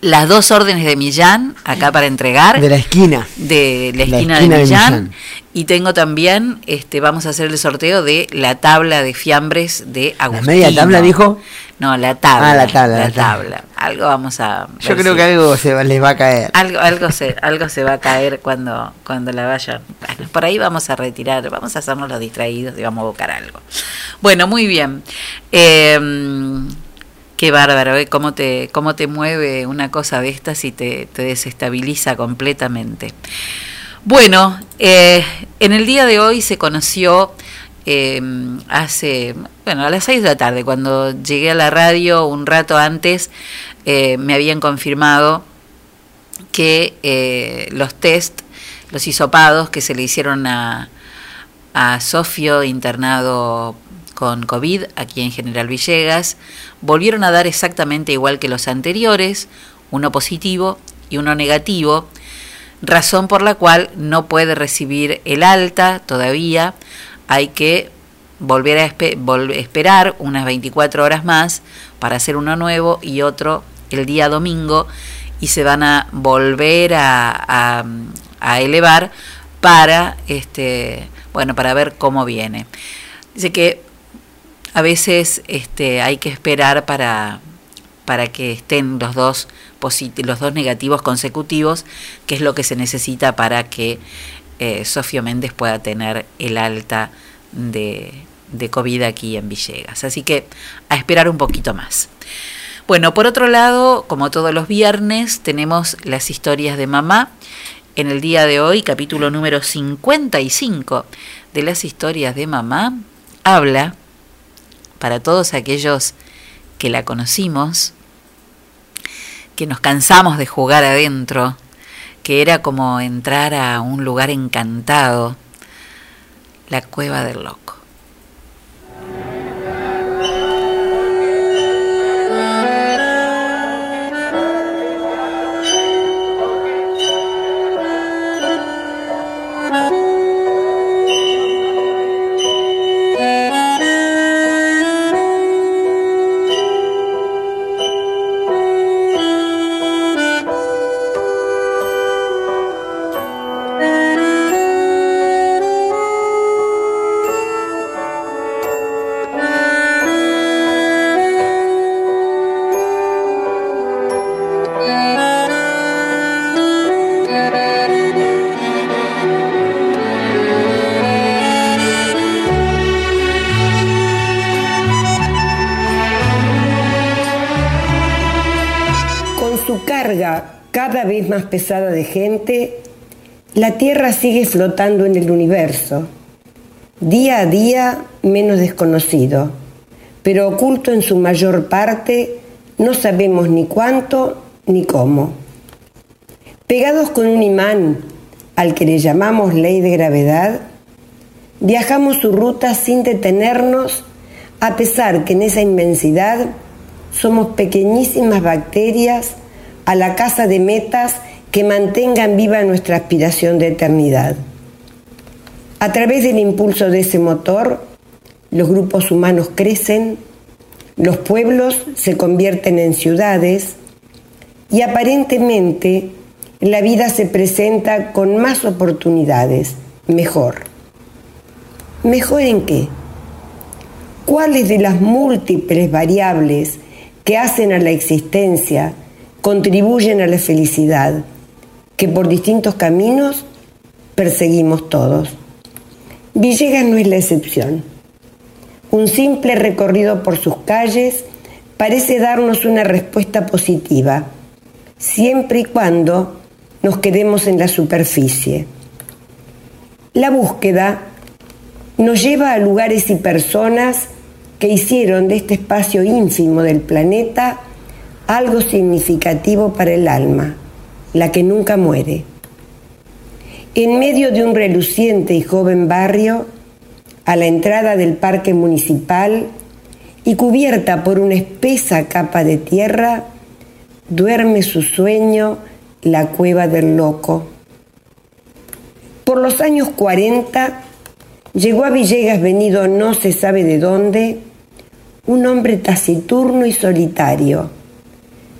las dos órdenes de Millán acá para entregar. De la esquina. De la La esquina, de, de Millán. Y tengo también, este, vamos a hacer el sorteo de la tabla de fiambres de Agustín. media tabla, dijo? No, la tabla. Ah, la tabla, La la tabla. tabla. Algo vamos a. Yo creo si- que algo se va- les va a caer. algo, algo se, algo se va a caer cuando, cuando la vayan. Bueno, por ahí vamos a retirar, vamos a hacernos los distraídos y vamos a buscar algo. Bueno, muy bien. Eh, qué bárbaro, ¿eh? Cómo te, cómo te mueve una cosa de estas y te, desestabiliza completamente. Bueno, eh, en el día de hoy se conoció eh, hace, bueno, a las 6 de la tarde, cuando llegué a la radio un rato antes, eh, me habían confirmado que eh, los test, los hisopados que se le hicieron a, a Sofio internado con COVID aquí en General Villegas, volvieron a dar exactamente igual que los anteriores, uno positivo y uno negativo, razón por la cual no puede recibir el alta todavía, hay que volver a esperar unas 24 horas más para hacer uno nuevo y otro el día domingo y se van a volver a, a- a elevar para este bueno para ver cómo viene. Dice que a veces este hay que esperar para para que estén los dos, los dos negativos consecutivos, que es lo que se necesita para que eh, Sofía Méndez pueda tener el alta de, de COVID aquí en Villegas. Así que a esperar un poquito más. Bueno, por otro lado, como todos los viernes, tenemos las historias de mamá. En el día de hoy, capítulo número 55 de las historias de mamá, habla para todos aquellos que la conocimos, que nos cansamos de jugar adentro, que era como entrar a un lugar encantado, la cueva del loco. Pesada de gente, la Tierra sigue flotando en el universo, día a día menos desconocido, pero oculto en su mayor parte, no sabemos ni cuánto ni cómo. Pegados con un imán al que le llamamos ley de gravedad, viajamos su ruta sin detenernos, a pesar que en esa inmensidad somos pequeñísimas bacterias a la caza de metas que mantengan viva nuestra aspiración de eternidad. A través del impulso de ese motor, los grupos humanos crecen, los pueblos se convierten en ciudades y aparentemente la vida se presenta con más oportunidades, mejor. ¿Mejor en qué? ¿Cuáles de las múltiples variables que hacen a la existencia contribuyen a la felicidad que por distintos caminos perseguimos todos? Villegas no es la excepción. Un simple recorrido por sus calles parece darnos una respuesta positiva, siempre y cuando nos quedemos en la superficie. La búsqueda nos lleva a lugares y personas que hicieron de este espacio ínfimo del planeta algo significativo para el alma, la que nunca muere. En medio de un reluciente y joven barrio, a la entrada del parque municipal y cubierta por una espesa capa de tierra, duerme su sueño la cueva del loco. Por los años 40 llegó a Villegas venido no se sabe de dónde un hombre taciturno y solitario,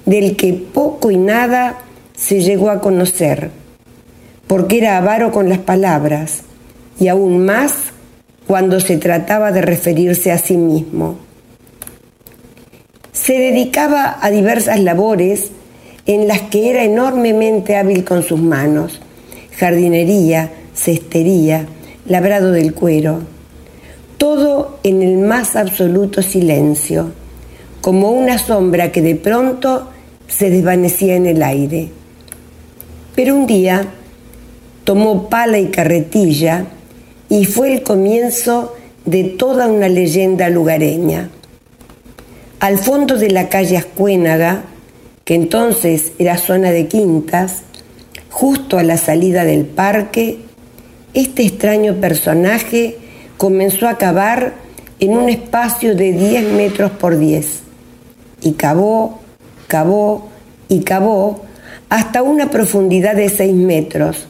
del que poco y nada se llegó a conocer, porque era avaro con las palabras y aún más cuando se trataba de referirse a sí mismo. Se dedicaba a diversas labores en las que era enormemente hábil con sus manos, jardinería, cestería, labrado del cuero, todo en el más absoluto silencio, como una sombra que de pronto se desvanecía en el aire. Pero un día tomó pala y carretilla y fue el comienzo de toda una leyenda lugareña. Al fondo de la calle Ascuénaga, que entonces era zona de quintas, justo a la salida del parque, este extraño personaje comenzó a cavar en un espacio de 10 metros por 10 y cavó, cavó y cavó hasta una profundidad de 6 metros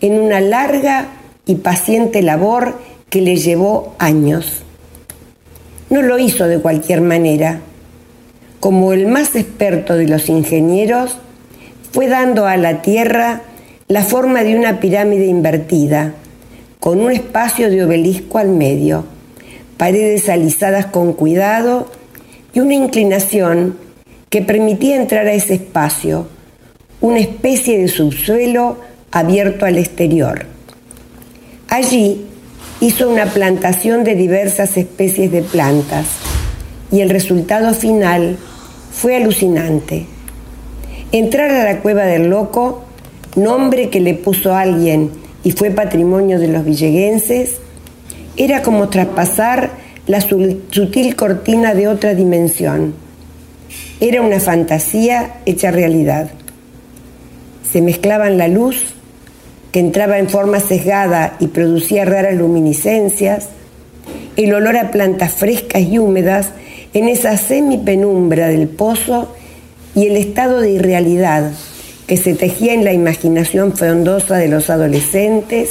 en una larga y paciente labor que le llevó años. No lo hizo de cualquier manera. Como el más experto de los ingenieros, fue dando a la Tierra la forma de una pirámide invertida, con un espacio de obelisco al medio, paredes alisadas con cuidado y una inclinación que permitía entrar a ese espacio, una especie de subsuelo abierto al exterior. Allí hizo una plantación de diversas especies de plantas y el resultado final fue alucinante. Entrar a la cueva del loco, nombre que le puso alguien y fue patrimonio de los villeguenses, era como traspasar la sutil cortina de otra dimensión. Era una fantasía hecha realidad. Se mezclaban la luz, que entraba en forma sesgada y producía raras luminiscencias, el olor a plantas frescas y húmedas en esa semipenumbra del pozo y el estado de irrealidad que se tejía en la imaginación frondosa de los adolescentes,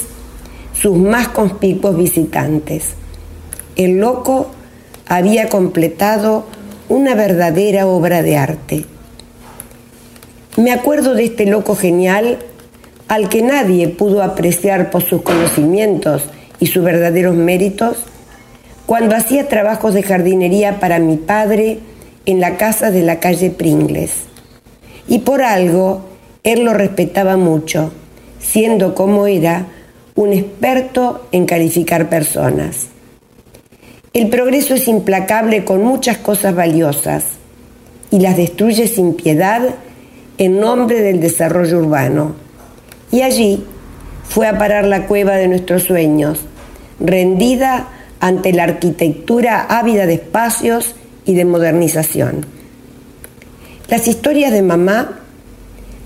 sus más conspicuos visitantes. El loco había completado una verdadera obra de arte. Me acuerdo de este loco genial al que nadie pudo apreciar por sus conocimientos y sus verdaderos méritos, cuando hacía trabajos de jardinería para mi padre en la casa de la calle Pringles. Y por algo él lo respetaba mucho, siendo como era un experto en calificar personas. El progreso es implacable con muchas cosas valiosas y las destruye sin piedad en nombre del desarrollo urbano. Y allí fue a parar la cueva de nuestros sueños, rendida ante la arquitectura ávida de espacios y de modernización. Las historias de mamá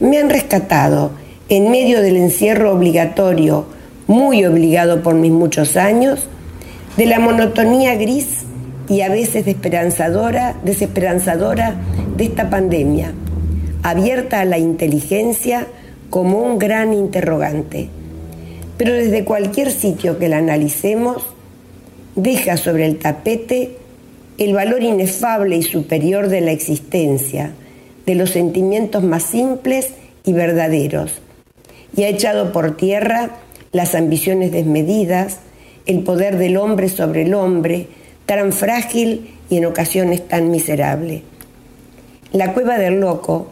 me han rescatado en medio del encierro obligatorio, muy obligado por mis muchos años, de la monotonía gris y a veces desesperanzadora, desesperanzadora de esta pandemia, abierta a la inteligencia como un gran interrogante. Pero desde cualquier sitio que la analicemos, deja sobre el tapete el valor inefable y superior de la existencia, de los sentimientos más simples y verdaderos, y ha echado por tierra las ambiciones desmedidas, el poder del hombre sobre el hombre, tan frágil y en ocasiones tan miserable. La cueva del loco,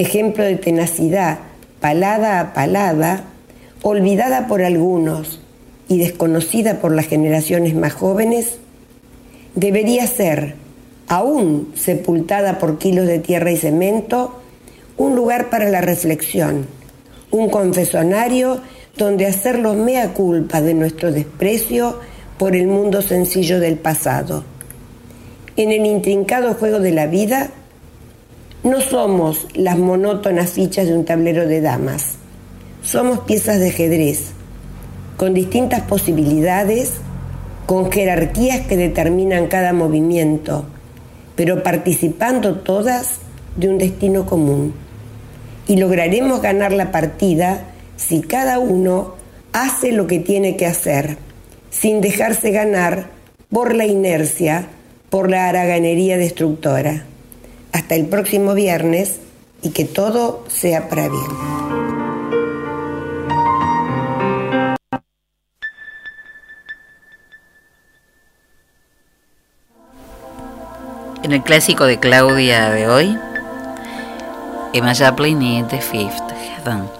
ejemplo de tenacidad, palada a palada, olvidada por algunos y desconocida por las generaciones más jóvenes, debería ser, aún sepultada por kilos de tierra y cemento, un lugar para la reflexión, un confesonario donde hacer los mea culpa de nuestro desprecio por el mundo sencillo del pasado. En el intrincado juego de la vida, no somos las monótonas fichas de un tablero de damas. Somos piezas de ajedrez, con distintas posibilidades, con jerarquías que determinan cada movimiento, pero participando todas de un destino común. Y lograremos ganar la partida si cada uno hace lo que tiene que hacer, sin dejarse ganar por la inercia, por la haraganería destructora. Hasta el próximo viernes y que todo sea para bien. En el clásico de Claudia de hoy, Emma Joplin y The Fifth Heaven.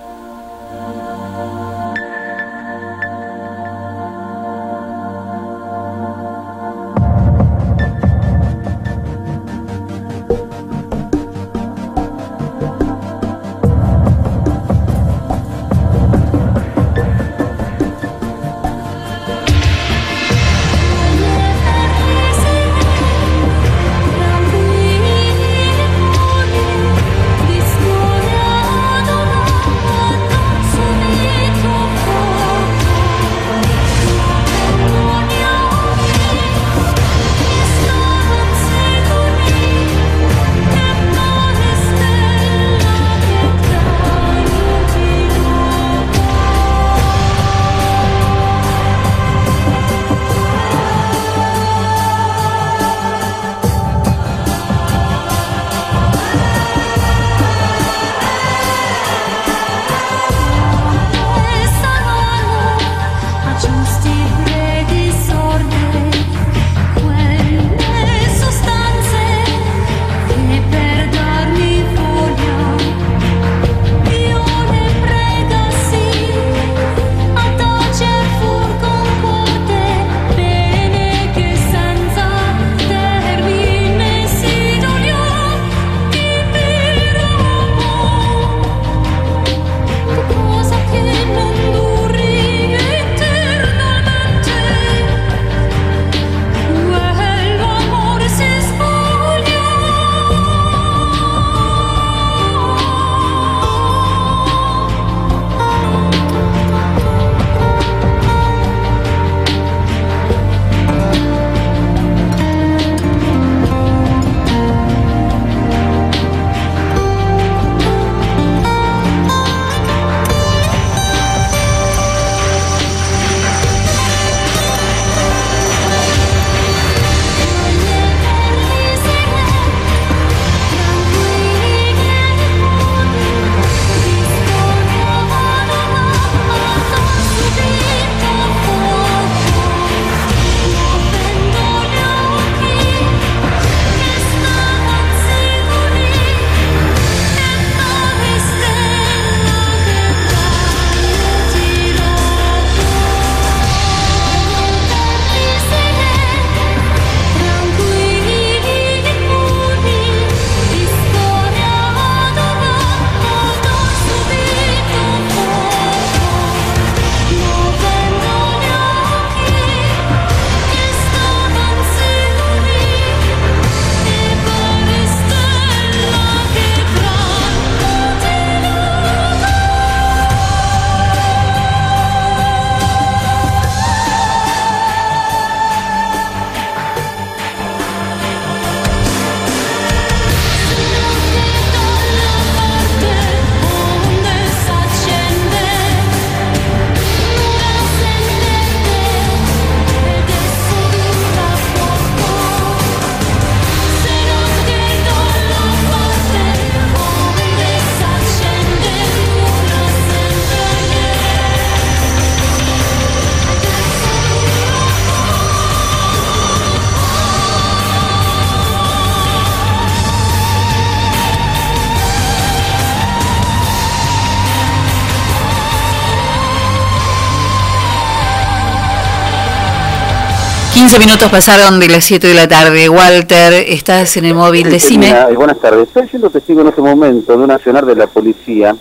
15 minutos pasaron de las 7 de la tarde. Walter, estás en el móvil, decime. Mira, eh, buenas tardes. Estoy siendo testigo en este momento de un accionar de la policía.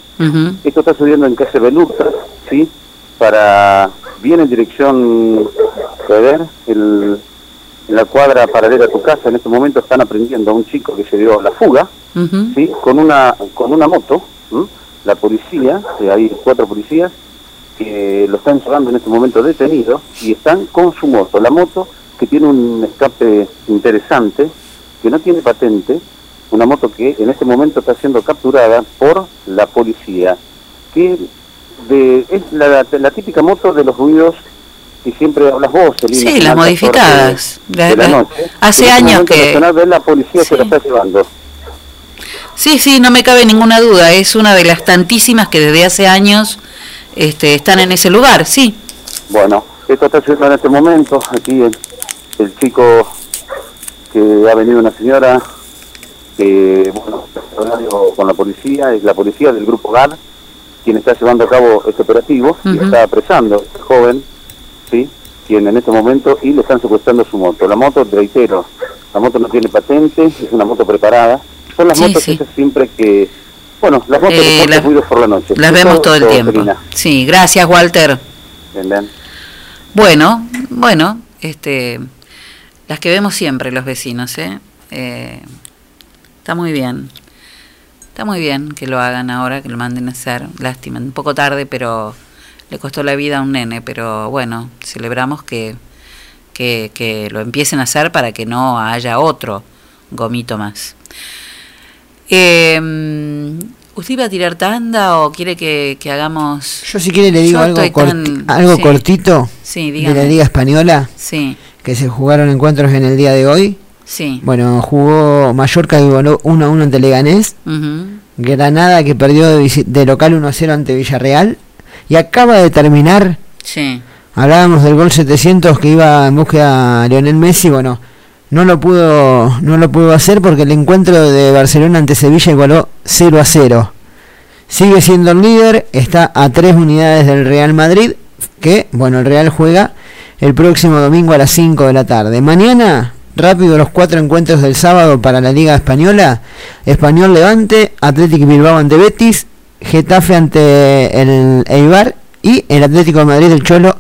Esto está subiendo en calle Beluta, ¿sí? Para, viene en dirección, a ver, el, en la cuadra paralela a tu casa. En este momento están aprendiendo a un chico que se dio la fuga, Ujú. ¿sí? Con una, con una moto, la policía, eh, hay cuatro policías, que lo están llevando en este momento detenido y están con su moto. La moto que tiene un escape interesante, que no tiene patente, una moto que en este momento está siendo capturada por la policía, que de, es la, la típica moto de los ruidos que siempre hablas vos, Celina, Sí, en las modificadas. De, de la noche. hace En este años que- de la policía se la está llevando. Sí, sí, no me cabe ninguna duda. Es una de las tantísimas que desde hace años este, están en ese lugar, sí. Bueno, esto está sucediendo en este momento. Aquí el, el chico que ha venido una señora que, bueno, con la policía, es la policía del grupo GAR, quien está llevando a cabo este operativo y está apresando a este joven, ¿sí? Quien en este momento, y le están secuestrando su moto. La moto, reitero, la moto no tiene patente, es una moto preparada. Son las Sí, motos sí. esas siempre que, bueno, las motos Eh, las- por la noche. Las Eso, vemos todo el tiempo. Sí, gracias, Walter. Bien, bien. Bueno, bueno, este, las que vemos siempre los vecinos, ¿eh? Eh, está muy bien. Está muy bien que lo hagan ahora, que lo manden a hacer. Lástima, un poco tarde, pero le costó la vida a un nene. Pero bueno, celebramos que, que, que lo empiecen a hacer para que no haya otro gomito más. Eh, ¿Usted iba a tirar tanda o quiere que, que hagamos...? Yo si quiere le digo Yo algo, corti- tan- algo sí. cortito Sí, de la Liga Española, Sí, que se jugaron encuentros en el día de hoy. sí. Bueno, jugó Mallorca que ganó 1 a 1 ante Leganés. Ujú. Granada que perdió de, de local 1 a 0 ante Villarreal. Y acaba de terminar, Sí. hablábamos del gol 700 que iba en búsqueda a Lionel Messi. Bueno, no lo pudo no lo pudo hacer porque el encuentro de Barcelona ante Sevilla igualó 0 a 0. Sigue siendo el líder, está a tres unidades del Real Madrid, que, bueno, el Real juega el próximo domingo a las 5 de la tarde. Mañana, rápido los cuatro encuentros del sábado para la Liga Española. Español Levante, Atlético Bilbao ante Betis, Getafe ante el Eibar y el Atlético de Madrid del Cholo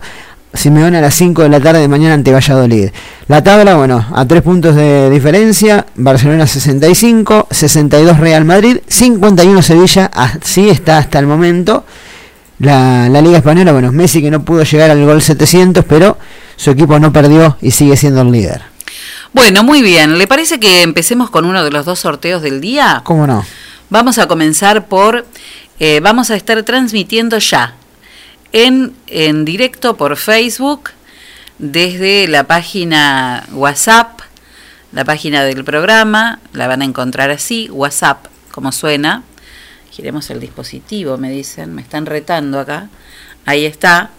Simeone a las 5 de la tarde de mañana ante Valladolid. La tabla, bueno, a tres puntos de diferencia, Barcelona 65, 62 Real Madrid, 51 Sevilla, así está hasta el momento. La, la Liga Española, bueno, Messi que no pudo llegar al gol 700, pero su equipo no perdió y sigue siendo el líder. Bueno, muy bien. ¿Le parece que empecemos con uno de los dos sorteos del día? ¿Cómo no? Vamos a comenzar por... eh, vamos a estar transmitiendo ya en, en directo por Facebook desde la página WhatsApp, la página del programa, la van a encontrar así, WhatsApp, como suena. Giremos el dispositivo, me dicen, me están retando acá. Ahí está.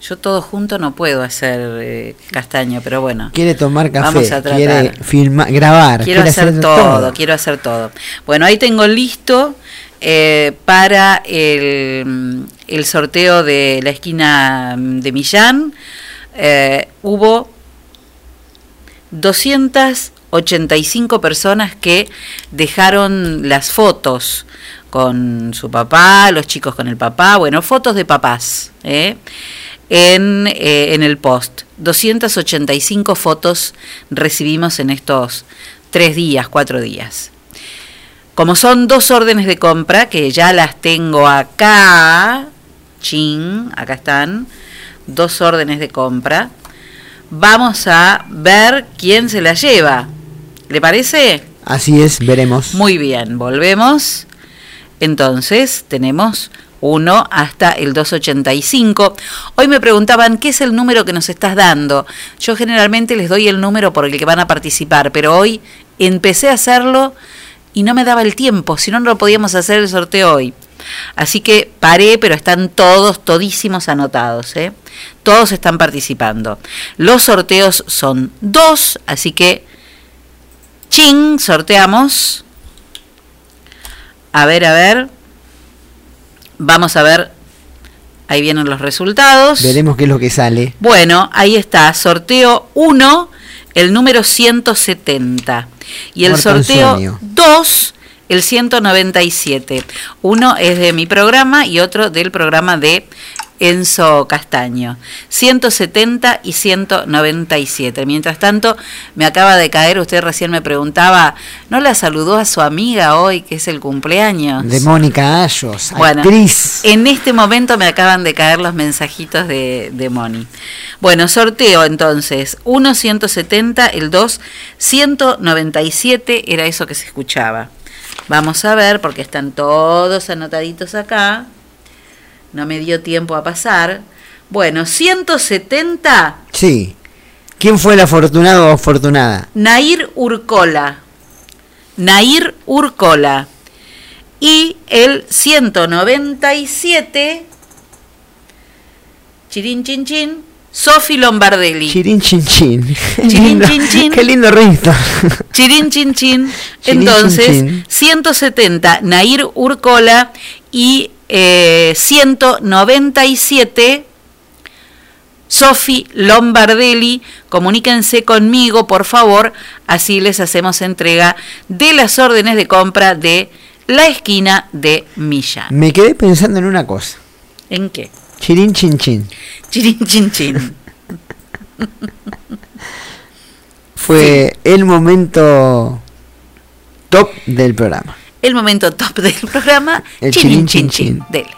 Yo todo junto no puedo hacer eh, castaño, pero bueno. Quiere tomar café, Vamos a tratar. quiere filmar, grabar, Quiero quiere hacer, todo, quiero hacer todo. Bueno, ahí tengo listo eh, para el, sorteo de la esquina de Millán. Eh, hubo 285 personas que dejaron las fotos con su papá, los chicos con el papá, bueno, fotos de papás, ¿eh? en, en el post. 285 fotos recibimos en estos tres días, cuatro días. Como son dos órdenes de compra, que ya las tengo acá, chin, acá están, dos órdenes de compra, vamos a ver quién se las lleva. ¿Le parece? Así es, veremos. Muy bien, volvemos. Entonces tenemos uno hasta el 285. Hoy me preguntaban qué es el número que nos estás dando. Yo generalmente les doy el número por el que van a participar, pero hoy empecé a hacerlo y no me daba el tiempo, si no, no podíamos hacer el sorteo hoy. Así que paré, pero están todos, todísimos anotados. ¿eh? Todos están participando. Los sorteos son dos, así que, ching, sorteamos. A ver, a ver. Vamos a ver Ahí vienen los resultados. Veremos qué es lo que sale. Bueno, ahí está, sorteo 1, el número 170. Y el sorteo sueño. 2, el 197. Uno es de mi programa y otro del programa de Enzo Castaño. 170 y 197. Mientras tanto, me acaba de caer, usted recién me preguntaba, ¿no la saludó a su amiga hoy, que es el cumpleaños? De Mónica Ayos, Bueno, actriz. en este momento me acaban de caer los mensajitos de, de Moni. Bueno, sorteo entonces. 1 170, el 2 197, era eso que se escuchaba. Vamos a ver, porque están todos anotaditos acá. No me dio tiempo a pasar. Bueno, 170, Sí. ¿Quién fue el afortunado o afortunada? Nair Urcola. Nair Urcola. Y el 197, Chirin Chin Chin, Sofi Lombardelli. Chirin chin chin. Chirin, Lindo- chin, chin. Qué lindo ritmo. Chirin Chin Chin. *laughs* Entonces, chin, chin. 170, Nair Urcola. Y eh, 197, Sofi Lombardelli. Comuníquense conmigo, por favor. Así les hacemos entrega de las órdenes de compra de la esquina de Millán. Me quedé pensando en una cosa. ¿En qué? Chirin chin chin. Chirin Chin Chin. *laughs* Fue el momento top del programa. El momento top del programa. El Chirin Chin chin, Chin. Dele.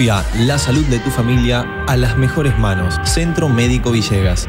La salud de tu familia a las mejores manos. Centro Médico Villegas.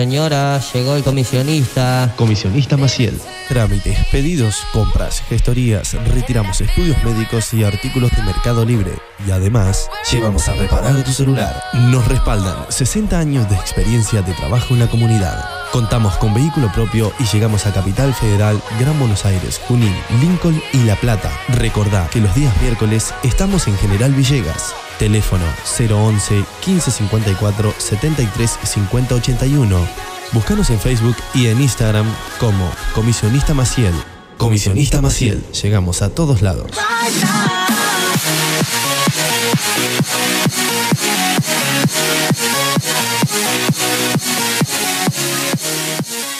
Señora, llegó el comisionista. Comisionista Maciel. Trámites, pedidos, compras, gestorías, retiramos estudios médicos y artículos de Mercado Libre. Y además, llevamos a reparar tu celular. Nos respaldan 60 años de experiencia de trabajo en la comunidad. Contamos con vehículo propio y llegamos a Capital Federal, Gran Buenos Aires, Junín, Lincoln y La Plata. Recordá que los días miércoles estamos en General Villegas. Teléfono 011 1554 73 50 81. Búscanos en Facebook y en Instagram como Comisionista Maciel. Comisionista Maciel. Llegamos a todos lados. We'll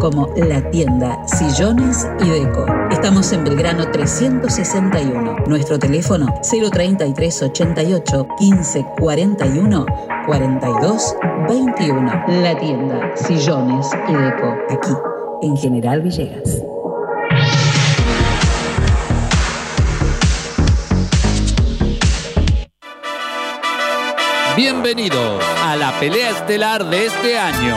como La Tienda Sillones y Deco. Estamos en Belgrano 361. Nuestro teléfono 033 88 15 41 42 21. La Tienda Sillones y Deco. Aquí, en General Villegas. Bienvenidos a la pelea estelar de este año.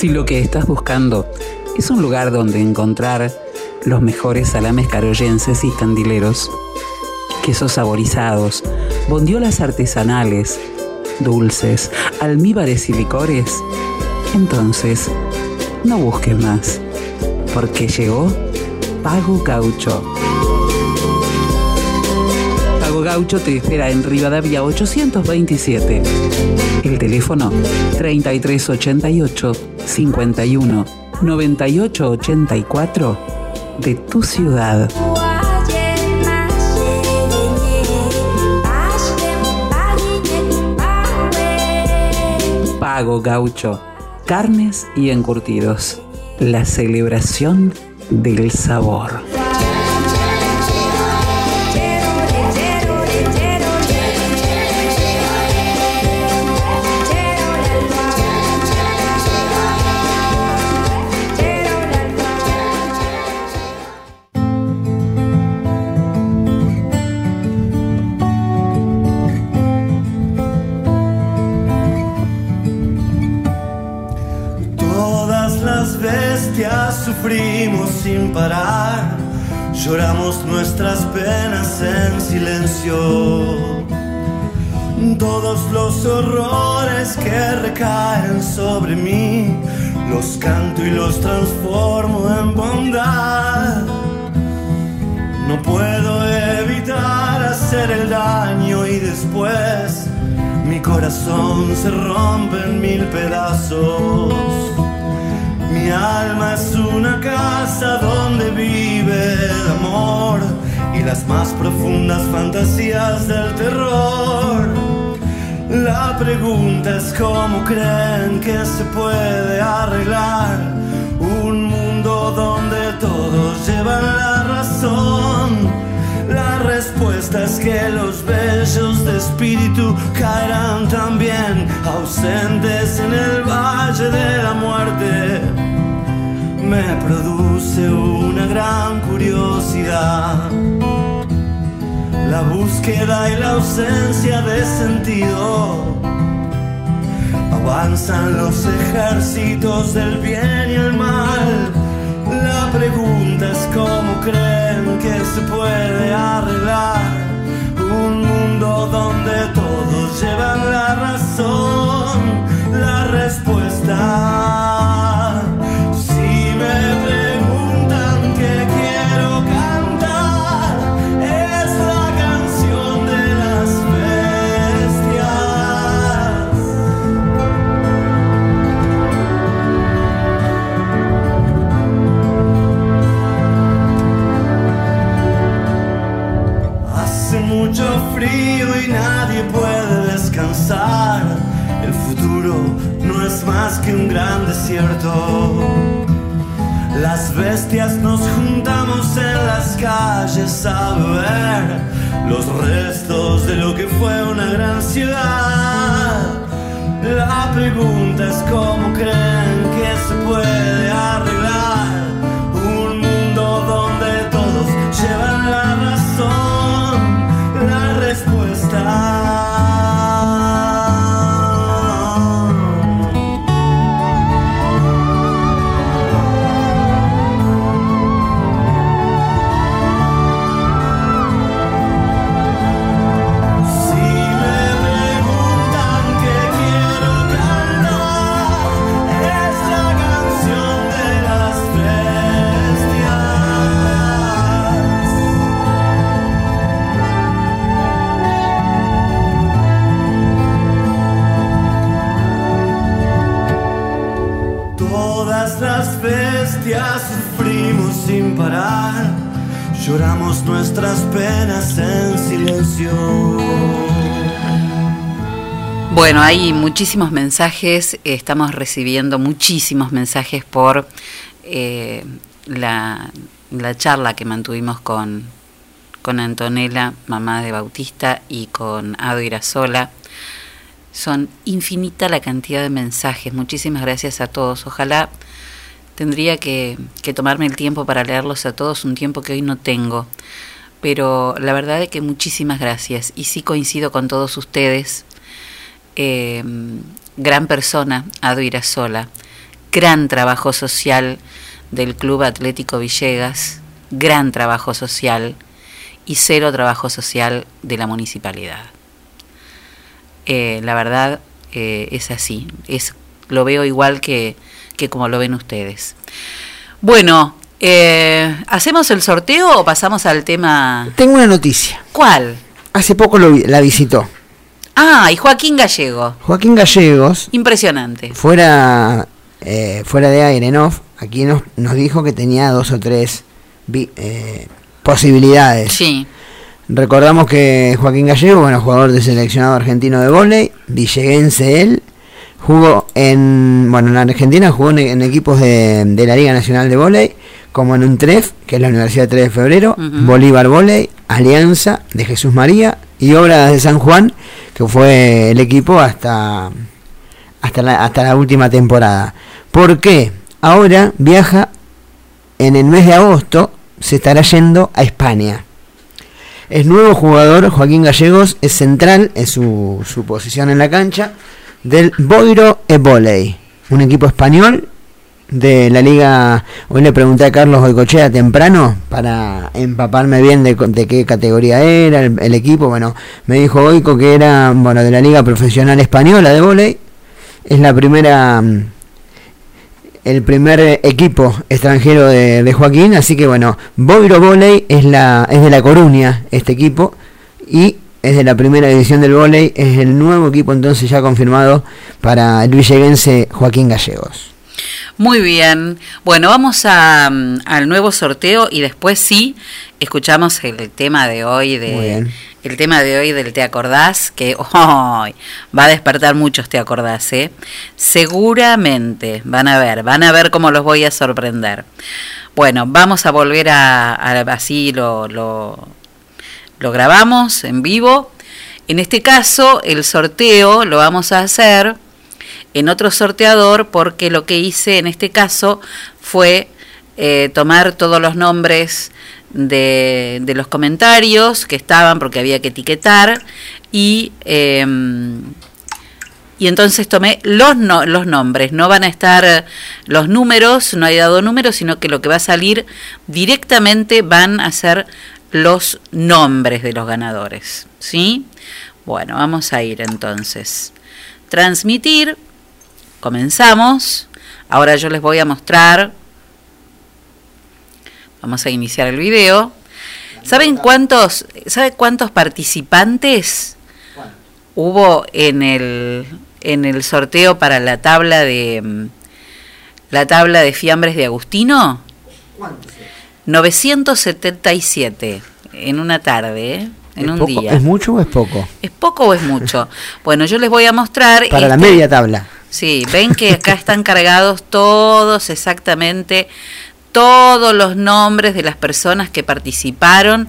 Si lo que estás buscando es un lugar donde encontrar los mejores salames caroyenses y candileros, quesos saborizados, bondiolas artesanales, dulces, almíbares y licores, entonces no busques más, porque llegó Pago Gaucho. Gaucho te espera en Rivadavia 827. El teléfono 3388 51 98 84 de tu ciudad. Pago Gaucho. carnes y encurtidos. La celebración del sabor. Silencio. Todos los horrores que recaen sobre mí, los canto y los transformo en bondad. No puedo evitar hacer el daño y después mi corazón se rompe en mil pedazos. Mi alma es una casa donde vive el amor y las más profundas fantasías del terror. La pregunta es cómo creen que se puede arreglar un mundo donde todos llevan la razón. La respuesta es que los bellos de espíritu caerán también ausentes en el valle de la muerte. Me produce una gran curiosidad. La búsqueda y la ausencia de sentido. Avanzan los ejércitos del bien y el mal. La pregunta es cómo creen que se puede arreglar un mundo donde todos llevan la razón. Nadie puede descansar. El futuro no es más que un gran desierto. Las bestias nos juntamos en las calles a beber los restos de lo que fue una gran ciudad. La pregunta es cómo creen que se puede arreglar un mundo donde todos llevan la lloramos nuestras penas en silencio. Bueno, hay muchísimos mensajes, estamos recibiendo muchísimos mensajes por eh, la, la charla que mantuvimos con, con Antonella, mamá de Bautista, y con Ado Irasola. Son infinita la cantidad de mensajes. Muchísimas gracias a todos. Ojalá tendría que, tomarme el tiempo para leerlos a todos, un tiempo que hoy no tengo. Pero la verdad es que muchísimas gracias. Y sí coincido con todos ustedes. Eh, gran persona, Ado Irasola. Gran trabajo social del Club Atlético Villegas. Gran trabajo social. Y cero trabajo social de la municipalidad. Eh, la verdad eh, es así. Es, lo veo igual que, que como lo ven ustedes. Bueno, eh, ¿hacemos el sorteo o pasamos al tema? Tengo una noticia. ¿Cuál? Hace poco lo vi- la visitó. Ah, y Joaquín Gallego. Joaquín Gallegos, Impresionante. fuera, eh, fuera de aire, ¿no? Aquí nos, nos dijo que tenía dos o tres eh, posibilidades. Sí. Recordamos que Joaquín Gallego, bueno, jugador de seleccionado argentino de vóley, villeguense él, Jugó en, bueno, en Argentina jugó en, en equipos de, de la Liga Nacional de Voley, como en un TREF, que es la Universidad 3 de Febrero, Bolívar Voley, Alianza de Jesús María y Obras de San Juan, que fue el equipo hasta, hasta, la, hasta la última temporada. ¿Por qué? Ahora viaja en el mes de agosto, se estará yendo a España. Es nuevo jugador, Joaquín Gallegos, es central, es su, su posición en la cancha, del Boiro e Voley, un equipo español de la liga. Hoy le pregunté a Carlos Boicochea temprano para empaparme bien de, qué categoría era el, equipo. Bueno, me dijo Oico que era bueno de la liga profesional española de volei. Es la primera mm, el primer equipo extranjero de, de Joaquín, así que bueno, Boiro Voley es la es de la Coruña este equipo y es de la primera división del volei, es el nuevo equipo entonces ya confirmado para el villeguense Joaquín Gallegos. Muy bien. Bueno, vamos a, mm, al nuevo sorteo y después sí escuchamos el tema de hoy de el tema de hoy del te acordás que *laughs* oh, va a despertar muchos te acordás, ¿eh? Seguramente van a ver, van a ver cómo los voy a sorprender. Bueno, vamos a volver a, a así lo, lo lo grabamos en vivo. En este caso, el sorteo lo vamos a hacer en otro sorteador porque lo que hice en este caso fue eh, tomar todos los nombres de, los comentarios que estaban porque había que etiquetar y, eh, y entonces tomé los, no, los nombres, no van a estar los números, no hay dado números, sino que lo que va a salir directamente van a ser los nombres de los ganadores, ¿sí? Bueno, vamos a ir entonces. Transmitir Comenzamos. Ahora yo les voy a mostrar. Vamos a iniciar el video. ¿Saben cuántos, ¿sabe cuántos participantes hubo en el, en el sorteo para la tabla de la tabla de fiambres de Agustino? ¿Cuántos? 977 en una tarde, ¿eh? en ¿Es un poco- día. ¿Es mucho o es poco? ¿Es poco o es mucho? *laughs* Bueno, yo les voy a mostrar. Para la este- media tabla. Sí, ven que acá están cargados todos exactamente todos los nombres de las personas que participaron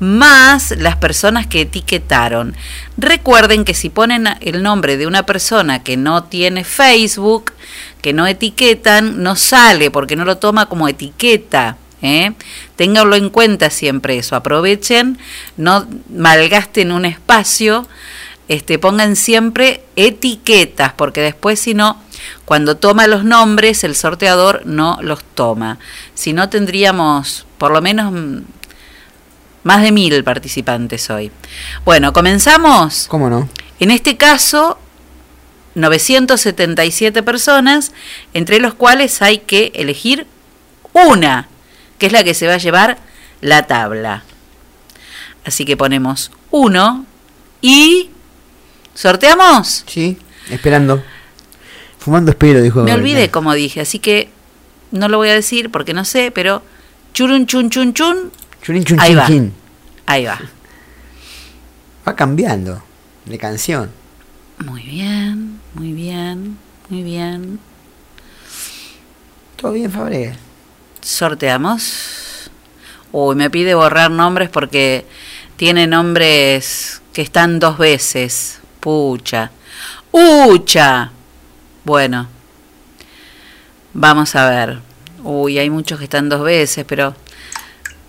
más las personas que etiquetaron. Recuerden que si ponen el nombre de una persona que no tiene Facebook, que no etiquetan, no sale porque no lo toma como etiqueta. ¿Eh? Ténganlo en cuenta siempre eso. Aprovechen, no malgasten un espacio este, pongan siempre etiquetas, porque después si no, cuando toma los nombres, el sorteador no los toma. Si no, tendríamos por lo menos mm, más de mil participantes hoy. Bueno, comenzamos. ¿Cómo no? En este caso, 977 personas, entre los cuales hay que elegir una, que es la que se va a llevar la tabla. Así que ponemos uno y ¿Sorteamos? Sí, esperando. Fumando espero, dijo. Me olvidé como dije, así que no lo voy a decir porque no sé, pero churun chun chun chun. Churin, chun, Ahí chin, va. chin. Ahí va. Va cambiando de canción. Muy bien, muy bien, muy bien. ¿Todo bien, Fabre? Sorteamos. Uy, me pide borrar nombres porque tiene nombres que están dos veces. Pucha. ¡Ucha! Bueno. Vamos a ver. Uy, hay muchos que están dos veces, pero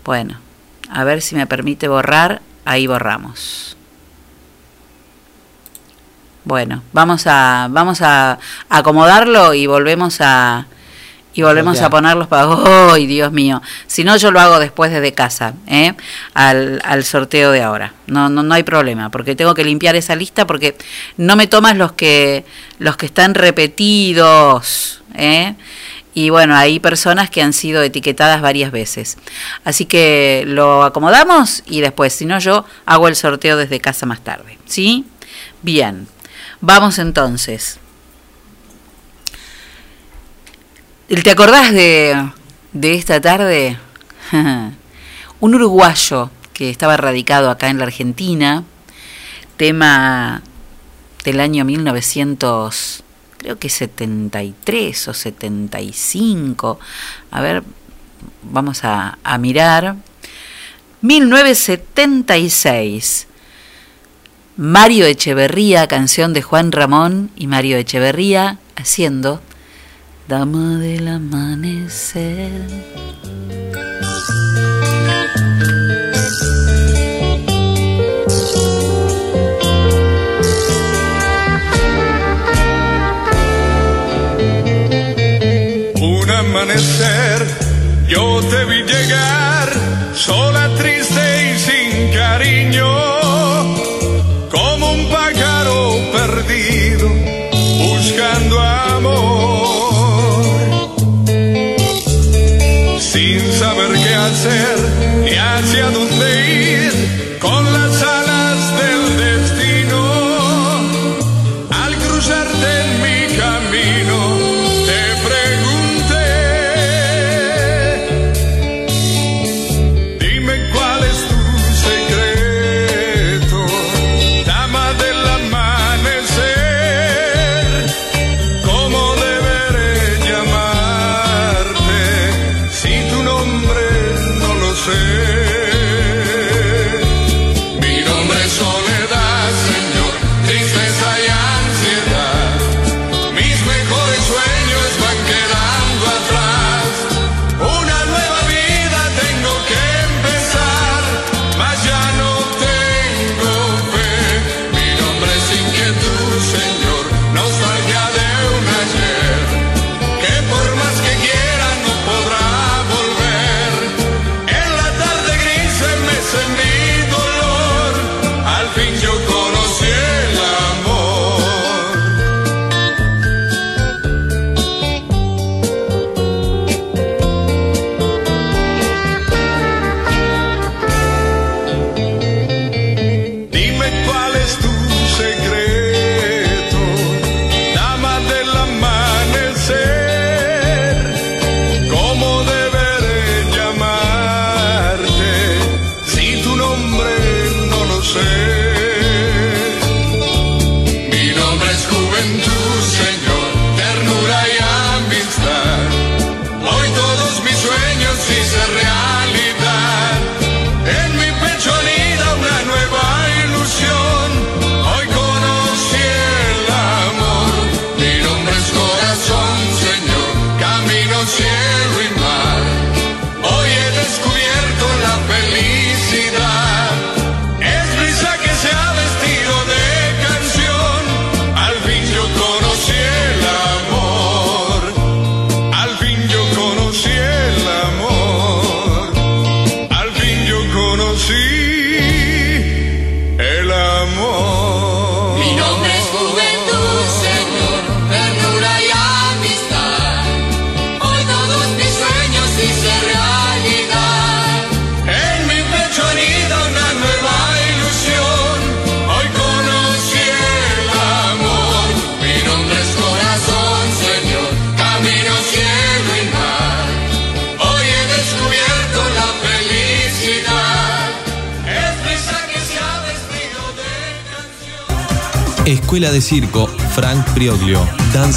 bueno. A ver si me permite borrar. Ahí borramos. Bueno, vamos a vamos a acomodarlo y volvemos a y volvemos a ponerlos para *laughs* ¡Ay, Dios mío! Si no, yo lo hago después desde casa, ¿eh? al, al sorteo de ahora. No, no, no hay problema, porque tengo que limpiar esa lista porque no me tomas los que, los que están repetidos, ¿eh? Y bueno, hay personas que han sido etiquetadas varias veces. Así que lo acomodamos y después, si no, yo hago el sorteo desde casa más tarde. ¿Sí? Bien. Vamos entonces. ¿Te acordás de, de esta tarde? *laughs* Un uruguayo que estaba radicado acá en la Argentina, tema del año creo que 73 o 75. A ver, vamos a, a mirar. 1976. Mario Echeverría, canción de Juan Ramón y Mario Echeverría haciendo Dama del Amanecer.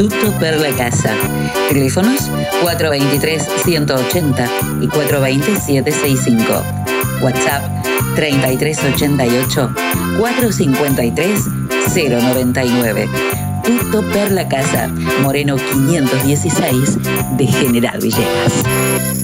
Tutto per la casa. Teléfonos 423-180 y 420-765. WhatsApp 3388-453-099. Tutto per la casa. Moreno 516 de General Villegas.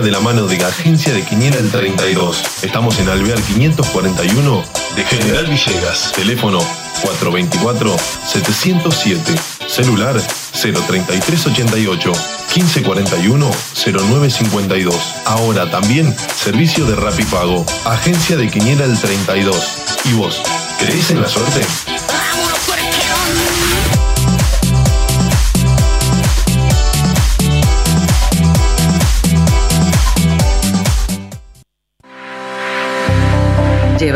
De la mano de Agencia de Quiniela el 32. Estamos en Alvear 541 de General Villegas. Teléfono 424-707. Celular 03388 1541 0952. Ahora también servicio de Rapipago. Agencia de Quiniela el 32. ¿Y vos? ¿Crees en la suerte?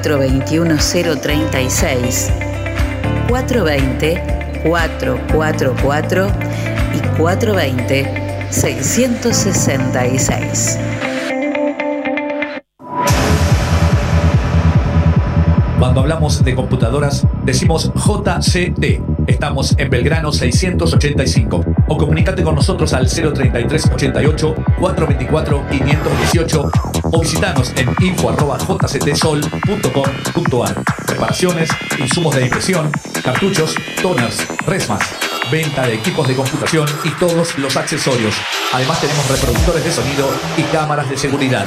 036 420 444 y 420 666. Cuando hablamos de computadoras, decimos JCT. Estamos en Belgrano 685. O comunícate con nosotros al 033 88 424 518 o visitanos en info.jctsol.com.ar. Reparaciones, insumos de impresión, cartuchos, toners, resmas, venta de equipos de computación y todos los accesorios. Además tenemos reproductores de sonido y cámaras de seguridad.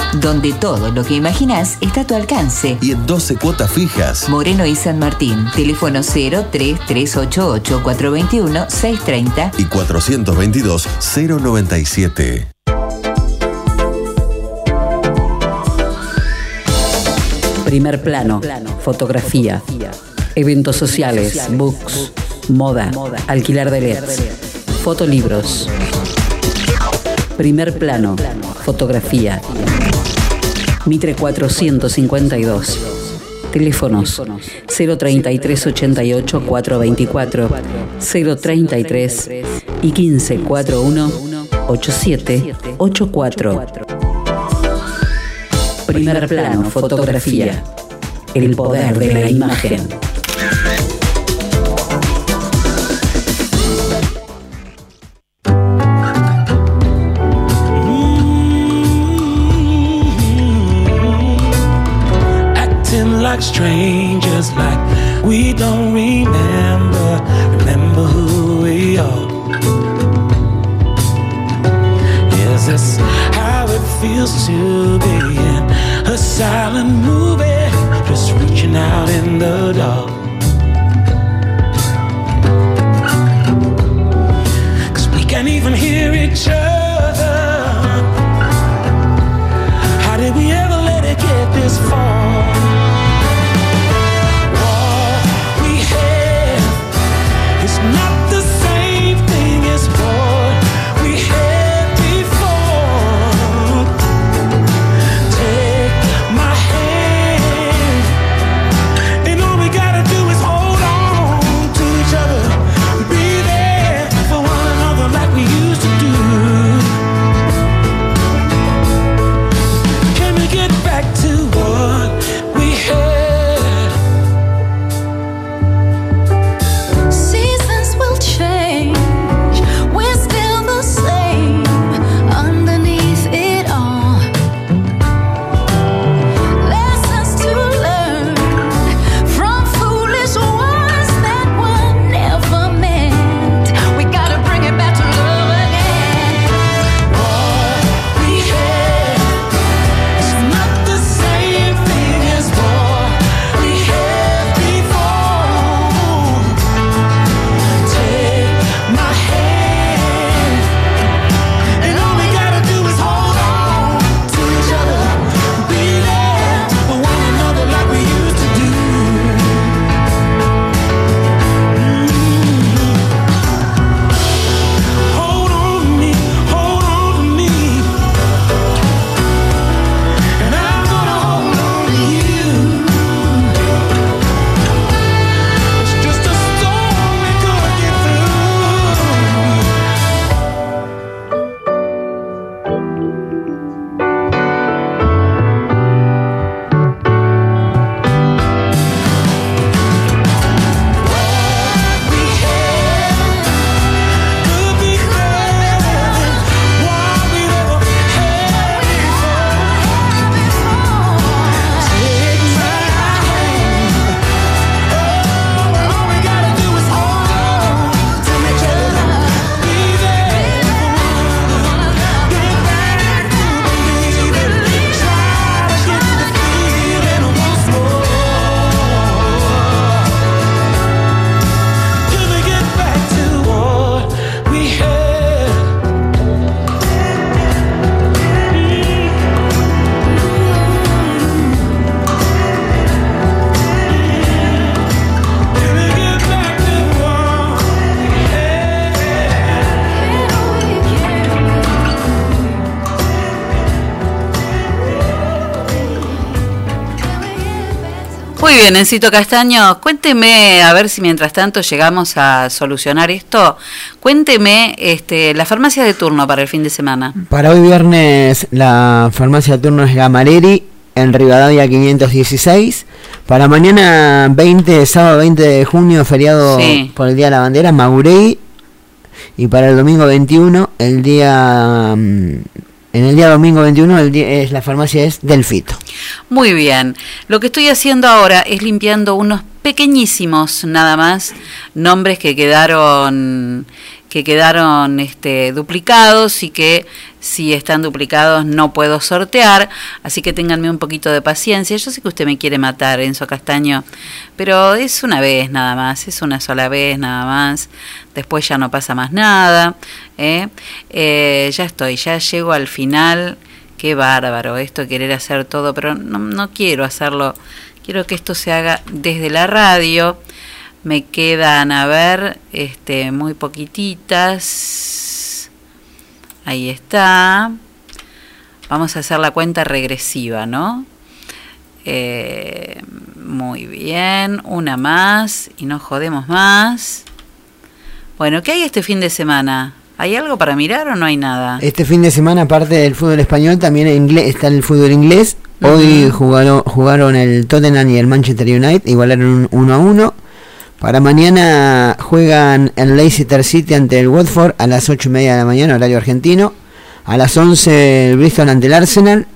Donde todo lo que imaginas está a tu alcance. Y en 12 cuotas fijas. Moreno y San Martín. Teléfono 03388 421 630 Y 422 097. Primer plano, fotografía, eventos sociales, books, moda, alquiler de LEDs, fotolibros. Primer plano, fotografía. Mitre 452. Teléfonos 033 88 424 033 y 1541 8784. Primer plano, fotografía. El poder de la imagen. Like strangers, like we don't remember, remember who we are. Is this how it feels to be in a silent movie, just reaching out in the dark? Muy bien, Encito Castaño, cuénteme, a ver si mientras tanto llegamos a solucionar esto, cuénteme este, la farmacia de turno para el fin de semana. Para hoy viernes la farmacia de turno es Gamaleri en Rivadavia 516. Para mañana 20, sábado 20 de junio, feriado Sí. por el Día de la Bandera, Maurey. Y para el domingo 21, el día... mm, En el día domingo 21 el día, es, la farmacia es Delfito. Muy bien, lo que estoy haciendo ahora es limpiando unos pequeñísimos nada más nombres que quedaron que quedaron este, duplicados y que si están duplicados no puedo sortear, así que ténganme un poquito de paciencia. Yo sé que usted me quiere matar, Enzo Castaño, pero es una vez nada más, es una sola vez nada más, después ya no pasa más nada. ¿eh? Eh, ya estoy, ya llego al final. Qué bárbaro esto, querer hacer todo, pero no, no quiero hacerlo. Quiero que esto se haga desde la radio. Me quedan, a ver, este, muy poquititas. Ahí está. Vamos a hacer la cuenta regresiva, ¿no? Eh, muy bien, una más y no jodemos más. Bueno, ¿qué hay este fin de semana? ¿Hay algo para mirar o no hay nada? Este fin de semana, aparte del fútbol español, también inglés, está el fútbol inglés. Hoy jugaron, jugaron el Tottenham y el Manchester United, igualaron 1 a 1. Para mañana juegan el Leicester City ante el Watford a las 8 y media de la mañana, horario argentino. A las 11 el Bristol ante el Arsenal.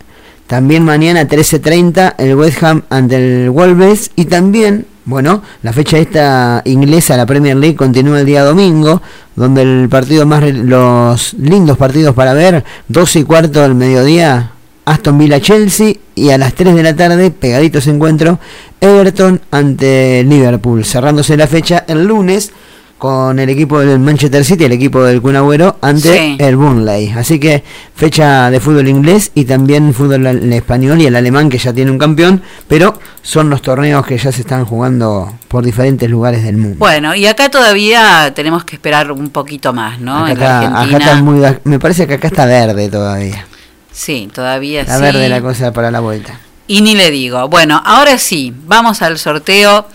También mañana 13.30 el West Ham ante el Wolves. Y también, bueno, la fecha esta inglesa, la Premier League, continúa el día domingo, donde el partido más, los lindos partidos para ver, 12 y cuarto del mediodía, Aston Villa Chelsea. Y a las 3 de la tarde, pegaditos encuentro, Everton ante Liverpool. Cerrándose la fecha el lunes con el equipo del Manchester City, el equipo del Kun Agüero, ante Sí. el Burnley. Así que fecha de fútbol inglés y también fútbol español y el alemán que ya tiene un campeón, pero son los torneos que ya se están jugando por diferentes lugares del mundo. Bueno, y acá todavía tenemos que esperar un poquito más, ¿no? acá, en la está, acá Argentina. está muy, me parece que acá está verde todavía. Sí, todavía Está sí. verde la cosa para la vuelta. Y ni le digo. Bueno, ahora sí, vamos al sorteo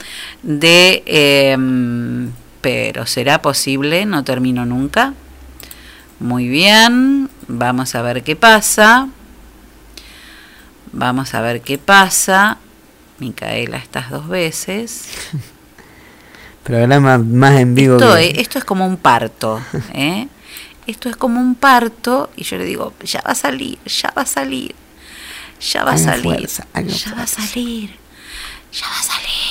de... em, pero será posible, no termino nunca. Muy bien, vamos a ver qué pasa. Vamos a ver qué pasa. Micaela, estas dos veces. *laughs* Programa más en vivo. Esto, que- es, esto es como un parto, *laughs* ¿eh? Esto es como un parto y yo le digo, ya va a salir, ya va a salir, ya va a salir, fuerza, ya va a salir, ya va a salir.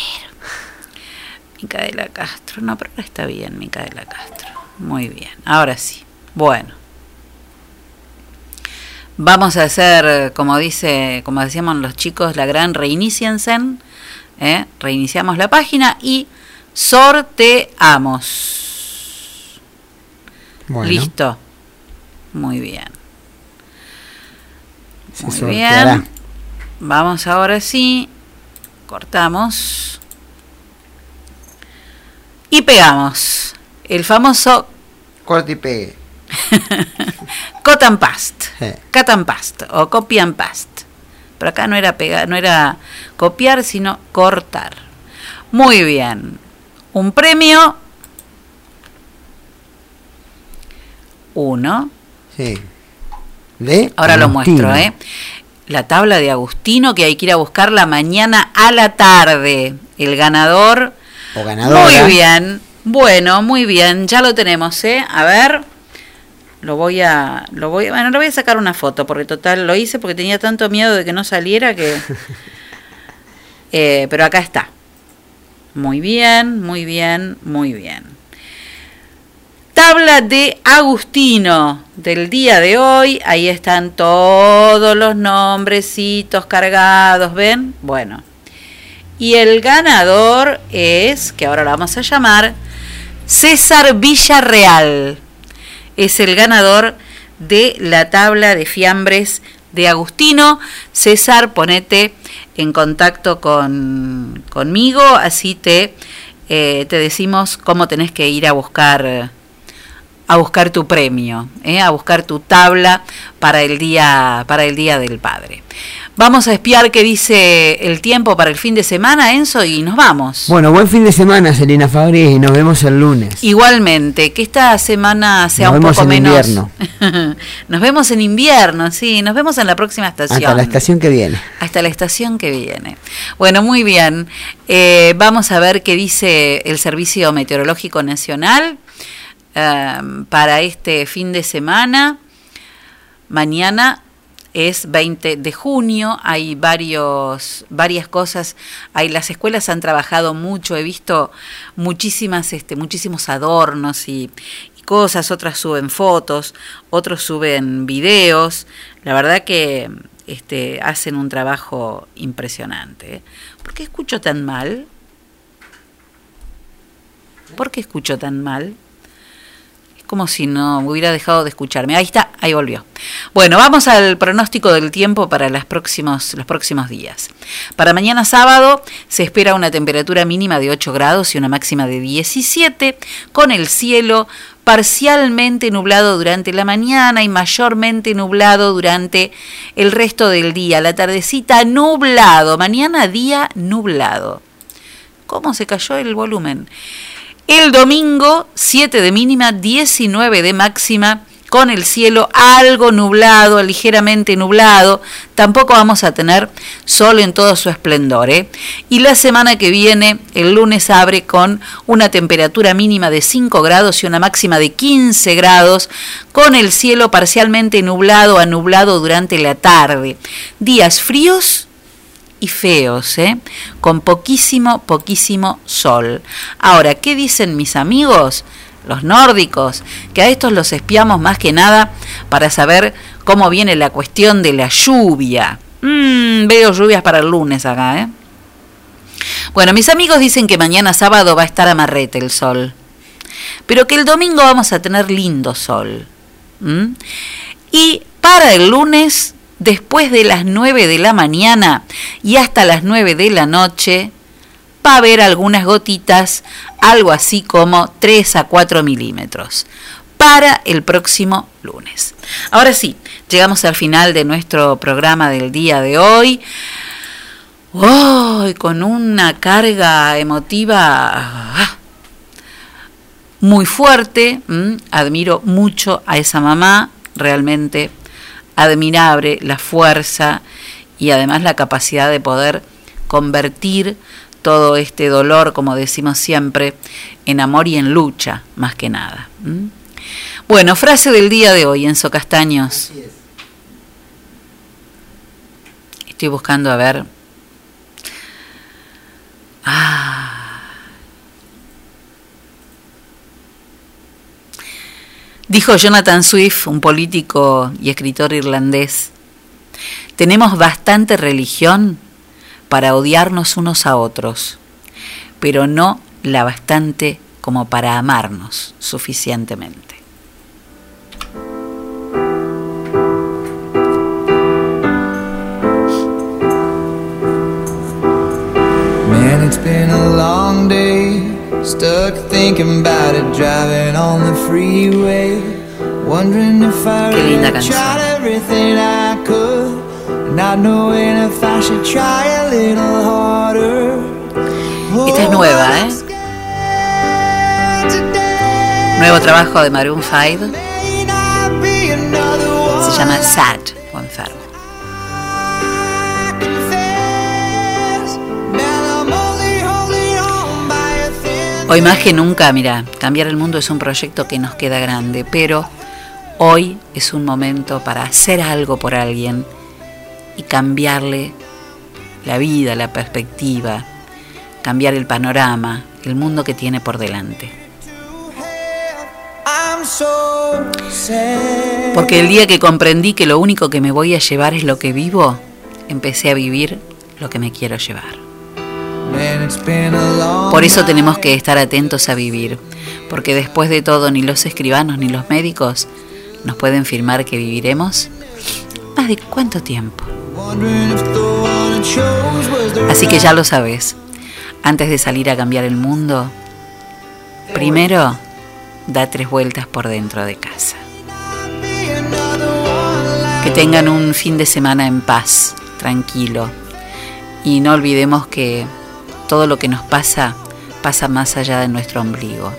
Micaela Castro, no, pero ahora está bien, Micaela Castro. Muy bien, ahora sí. Bueno. Vamos a hacer, como dice, como decíamos los chicos, la gran reiniciense, ¿eh? reiniciamos la página y sorteamos. Bueno. Listo. Muy bien. Muy bien. Vamos ahora sí. Cortamos. Y pegamos. El famoso Corte y pegue. *laughs* cut and past. Sí. Cut and past o copy and past. Pero acá no era pegar, no era copiar, sino cortar. Muy bien. Un premio. Uno. Sí. De Ahora lo muestro, ¿eh? La tabla de Agustino que hay que ir a buscarla mañana a la tarde. El ganador. O ganadora. Muy bien. Bueno, muy bien. Ya lo tenemos, ¿eh? A ver. Lo voy a. Lo voy, bueno, le voy a sacar una foto porque total lo hice porque tenía tanto miedo de que no saliera que. *laughs* Eh, pero acá está. Muy bien, muy bien, muy bien. Tabla de Agustino del día de hoy. Ahí están todos los nombrecitos cargados, ¿ven? Bueno. Y el ganador es, que ahora lo vamos a llamar, César Villarreal. Es el ganador de la tabla de fiambres de Agustino. César, ponete en contacto con, conmigo, así te, eh, te decimos cómo tenés que ir a buscar a buscar tu premio, ¿eh? a buscar tu tabla para el día para el día del padre. Vamos a espiar qué dice el tiempo para el fin de semana, Enzo, y nos vamos. Bueno, buen fin de semana, Selina Fabri, y nos vemos el lunes. Igualmente, que esta semana sea nos un vemos poco en menos. invierno. *laughs* nos vemos en invierno, sí, nos vemos en la próxima estación. Hasta la estación que viene. Hasta la estación que viene. Bueno, muy bien. Eh, vamos a ver qué dice el Servicio Meteorológico Nacional eh, para este fin de semana. Mañana es 20 de junio, hay varios, varias cosas, hay, las escuelas han trabajado mucho, he visto muchísimas, este, muchísimos adornos y, y cosas, otras suben fotos, otros suben videos, la verdad que este, hacen un trabajo impresionante. ¿eh? ¿Por qué escucho tan mal? ¿Por qué escucho tan mal? Como si no hubiera dejado de escucharme. Ahí está, ahí volvió. Bueno, vamos al pronóstico del tiempo para los próximos, los próximos días. Para mañana sábado se espera una temperatura mínima de 8 grados y una máxima de 17, con el cielo parcialmente nublado durante la mañana y mayormente nublado durante el resto del día. La tardecita nublado, mañana día nublado. ¿Cómo se cayó el volumen? El domingo 7 de mínima, 19 de máxima, con el cielo algo nublado, ligeramente nublado. Tampoco vamos a tener sol en todo su esplendor. ¿eh? Y la semana que viene, el lunes abre con una temperatura mínima de 5 grados y una máxima de 15 grados, con el cielo parcialmente nublado a nublado durante la tarde. Días fríos y feos, ¿eh? con poquísimo, poquísimo sol. Ahora, ¿qué dicen mis amigos? Los nórdicos, que a estos los espiamos más que nada para saber cómo viene la cuestión de la lluvia. Mm, veo lluvias para el lunes acá, ¿eh? Bueno, mis amigos dicen que mañana sábado va a estar amarrete el sol, pero que el domingo vamos a tener lindo sol. Y para el lunes después de las 9 de la mañana y hasta las 9 de la noche, va a haber algunas gotitas, algo así como 3 a 4 milímetros, para el próximo lunes. Ahora sí, llegamos al final de nuestro programa del día de hoy. Hoy con una carga emotiva ah, muy fuerte. Admiro mucho a esa mamá, realmente admirable la fuerza y además la capacidad de poder convertir todo este dolor, como decimos siempre, en amor y en lucha, más que nada. ¿Mm? Bueno, frase del día de hoy, Enzo Castaños. Estoy buscando a ver. Ah. Dijo Jonathan Swift, un político y escritor irlandés, tenemos bastante religión para odiarnos unos a otros, pero no la bastante como para amarnos suficientemente. Stuck thinking about it, driving on the freeway. Wondering if I Qué linda really canción. tried everything I could. Not knowing if I should try a little harder. Esta es nueva, ¿eh? Nuevo trabajo de Maroon 5. Se llama Sad Hoy más que nunca, mira, cambiar el mundo es un proyecto que nos queda grande, pero hoy es un momento para hacer algo por alguien y cambiarle la vida, la perspectiva, cambiar el panorama, el mundo que tiene por delante. Porque el día que comprendí que lo único que me voy a llevar es lo que vivo, empecé a vivir lo que me quiero llevar. Por eso tenemos que estar atentos a vivir, porque después de todo ni los escribanos ni los médicos nos pueden firmar que viviremos más de cuánto tiempo. Así que ya lo sabes, antes de salir a cambiar el mundo, primero da tres vueltas por dentro de casa. Que tengan un fin de semana en paz, tranquilo. Y no olvidemos que todo lo que nos pasa pasa más allá de nuestro ombligo.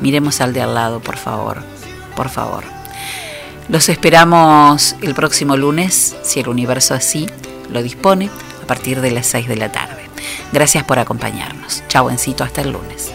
Miremos al de al lado, por favor, por favor. Los esperamos el próximo lunes, si el universo así lo dispone, a partir de las 6 de la tarde. Gracias por acompañarnos. Chau, encito, hasta el lunes.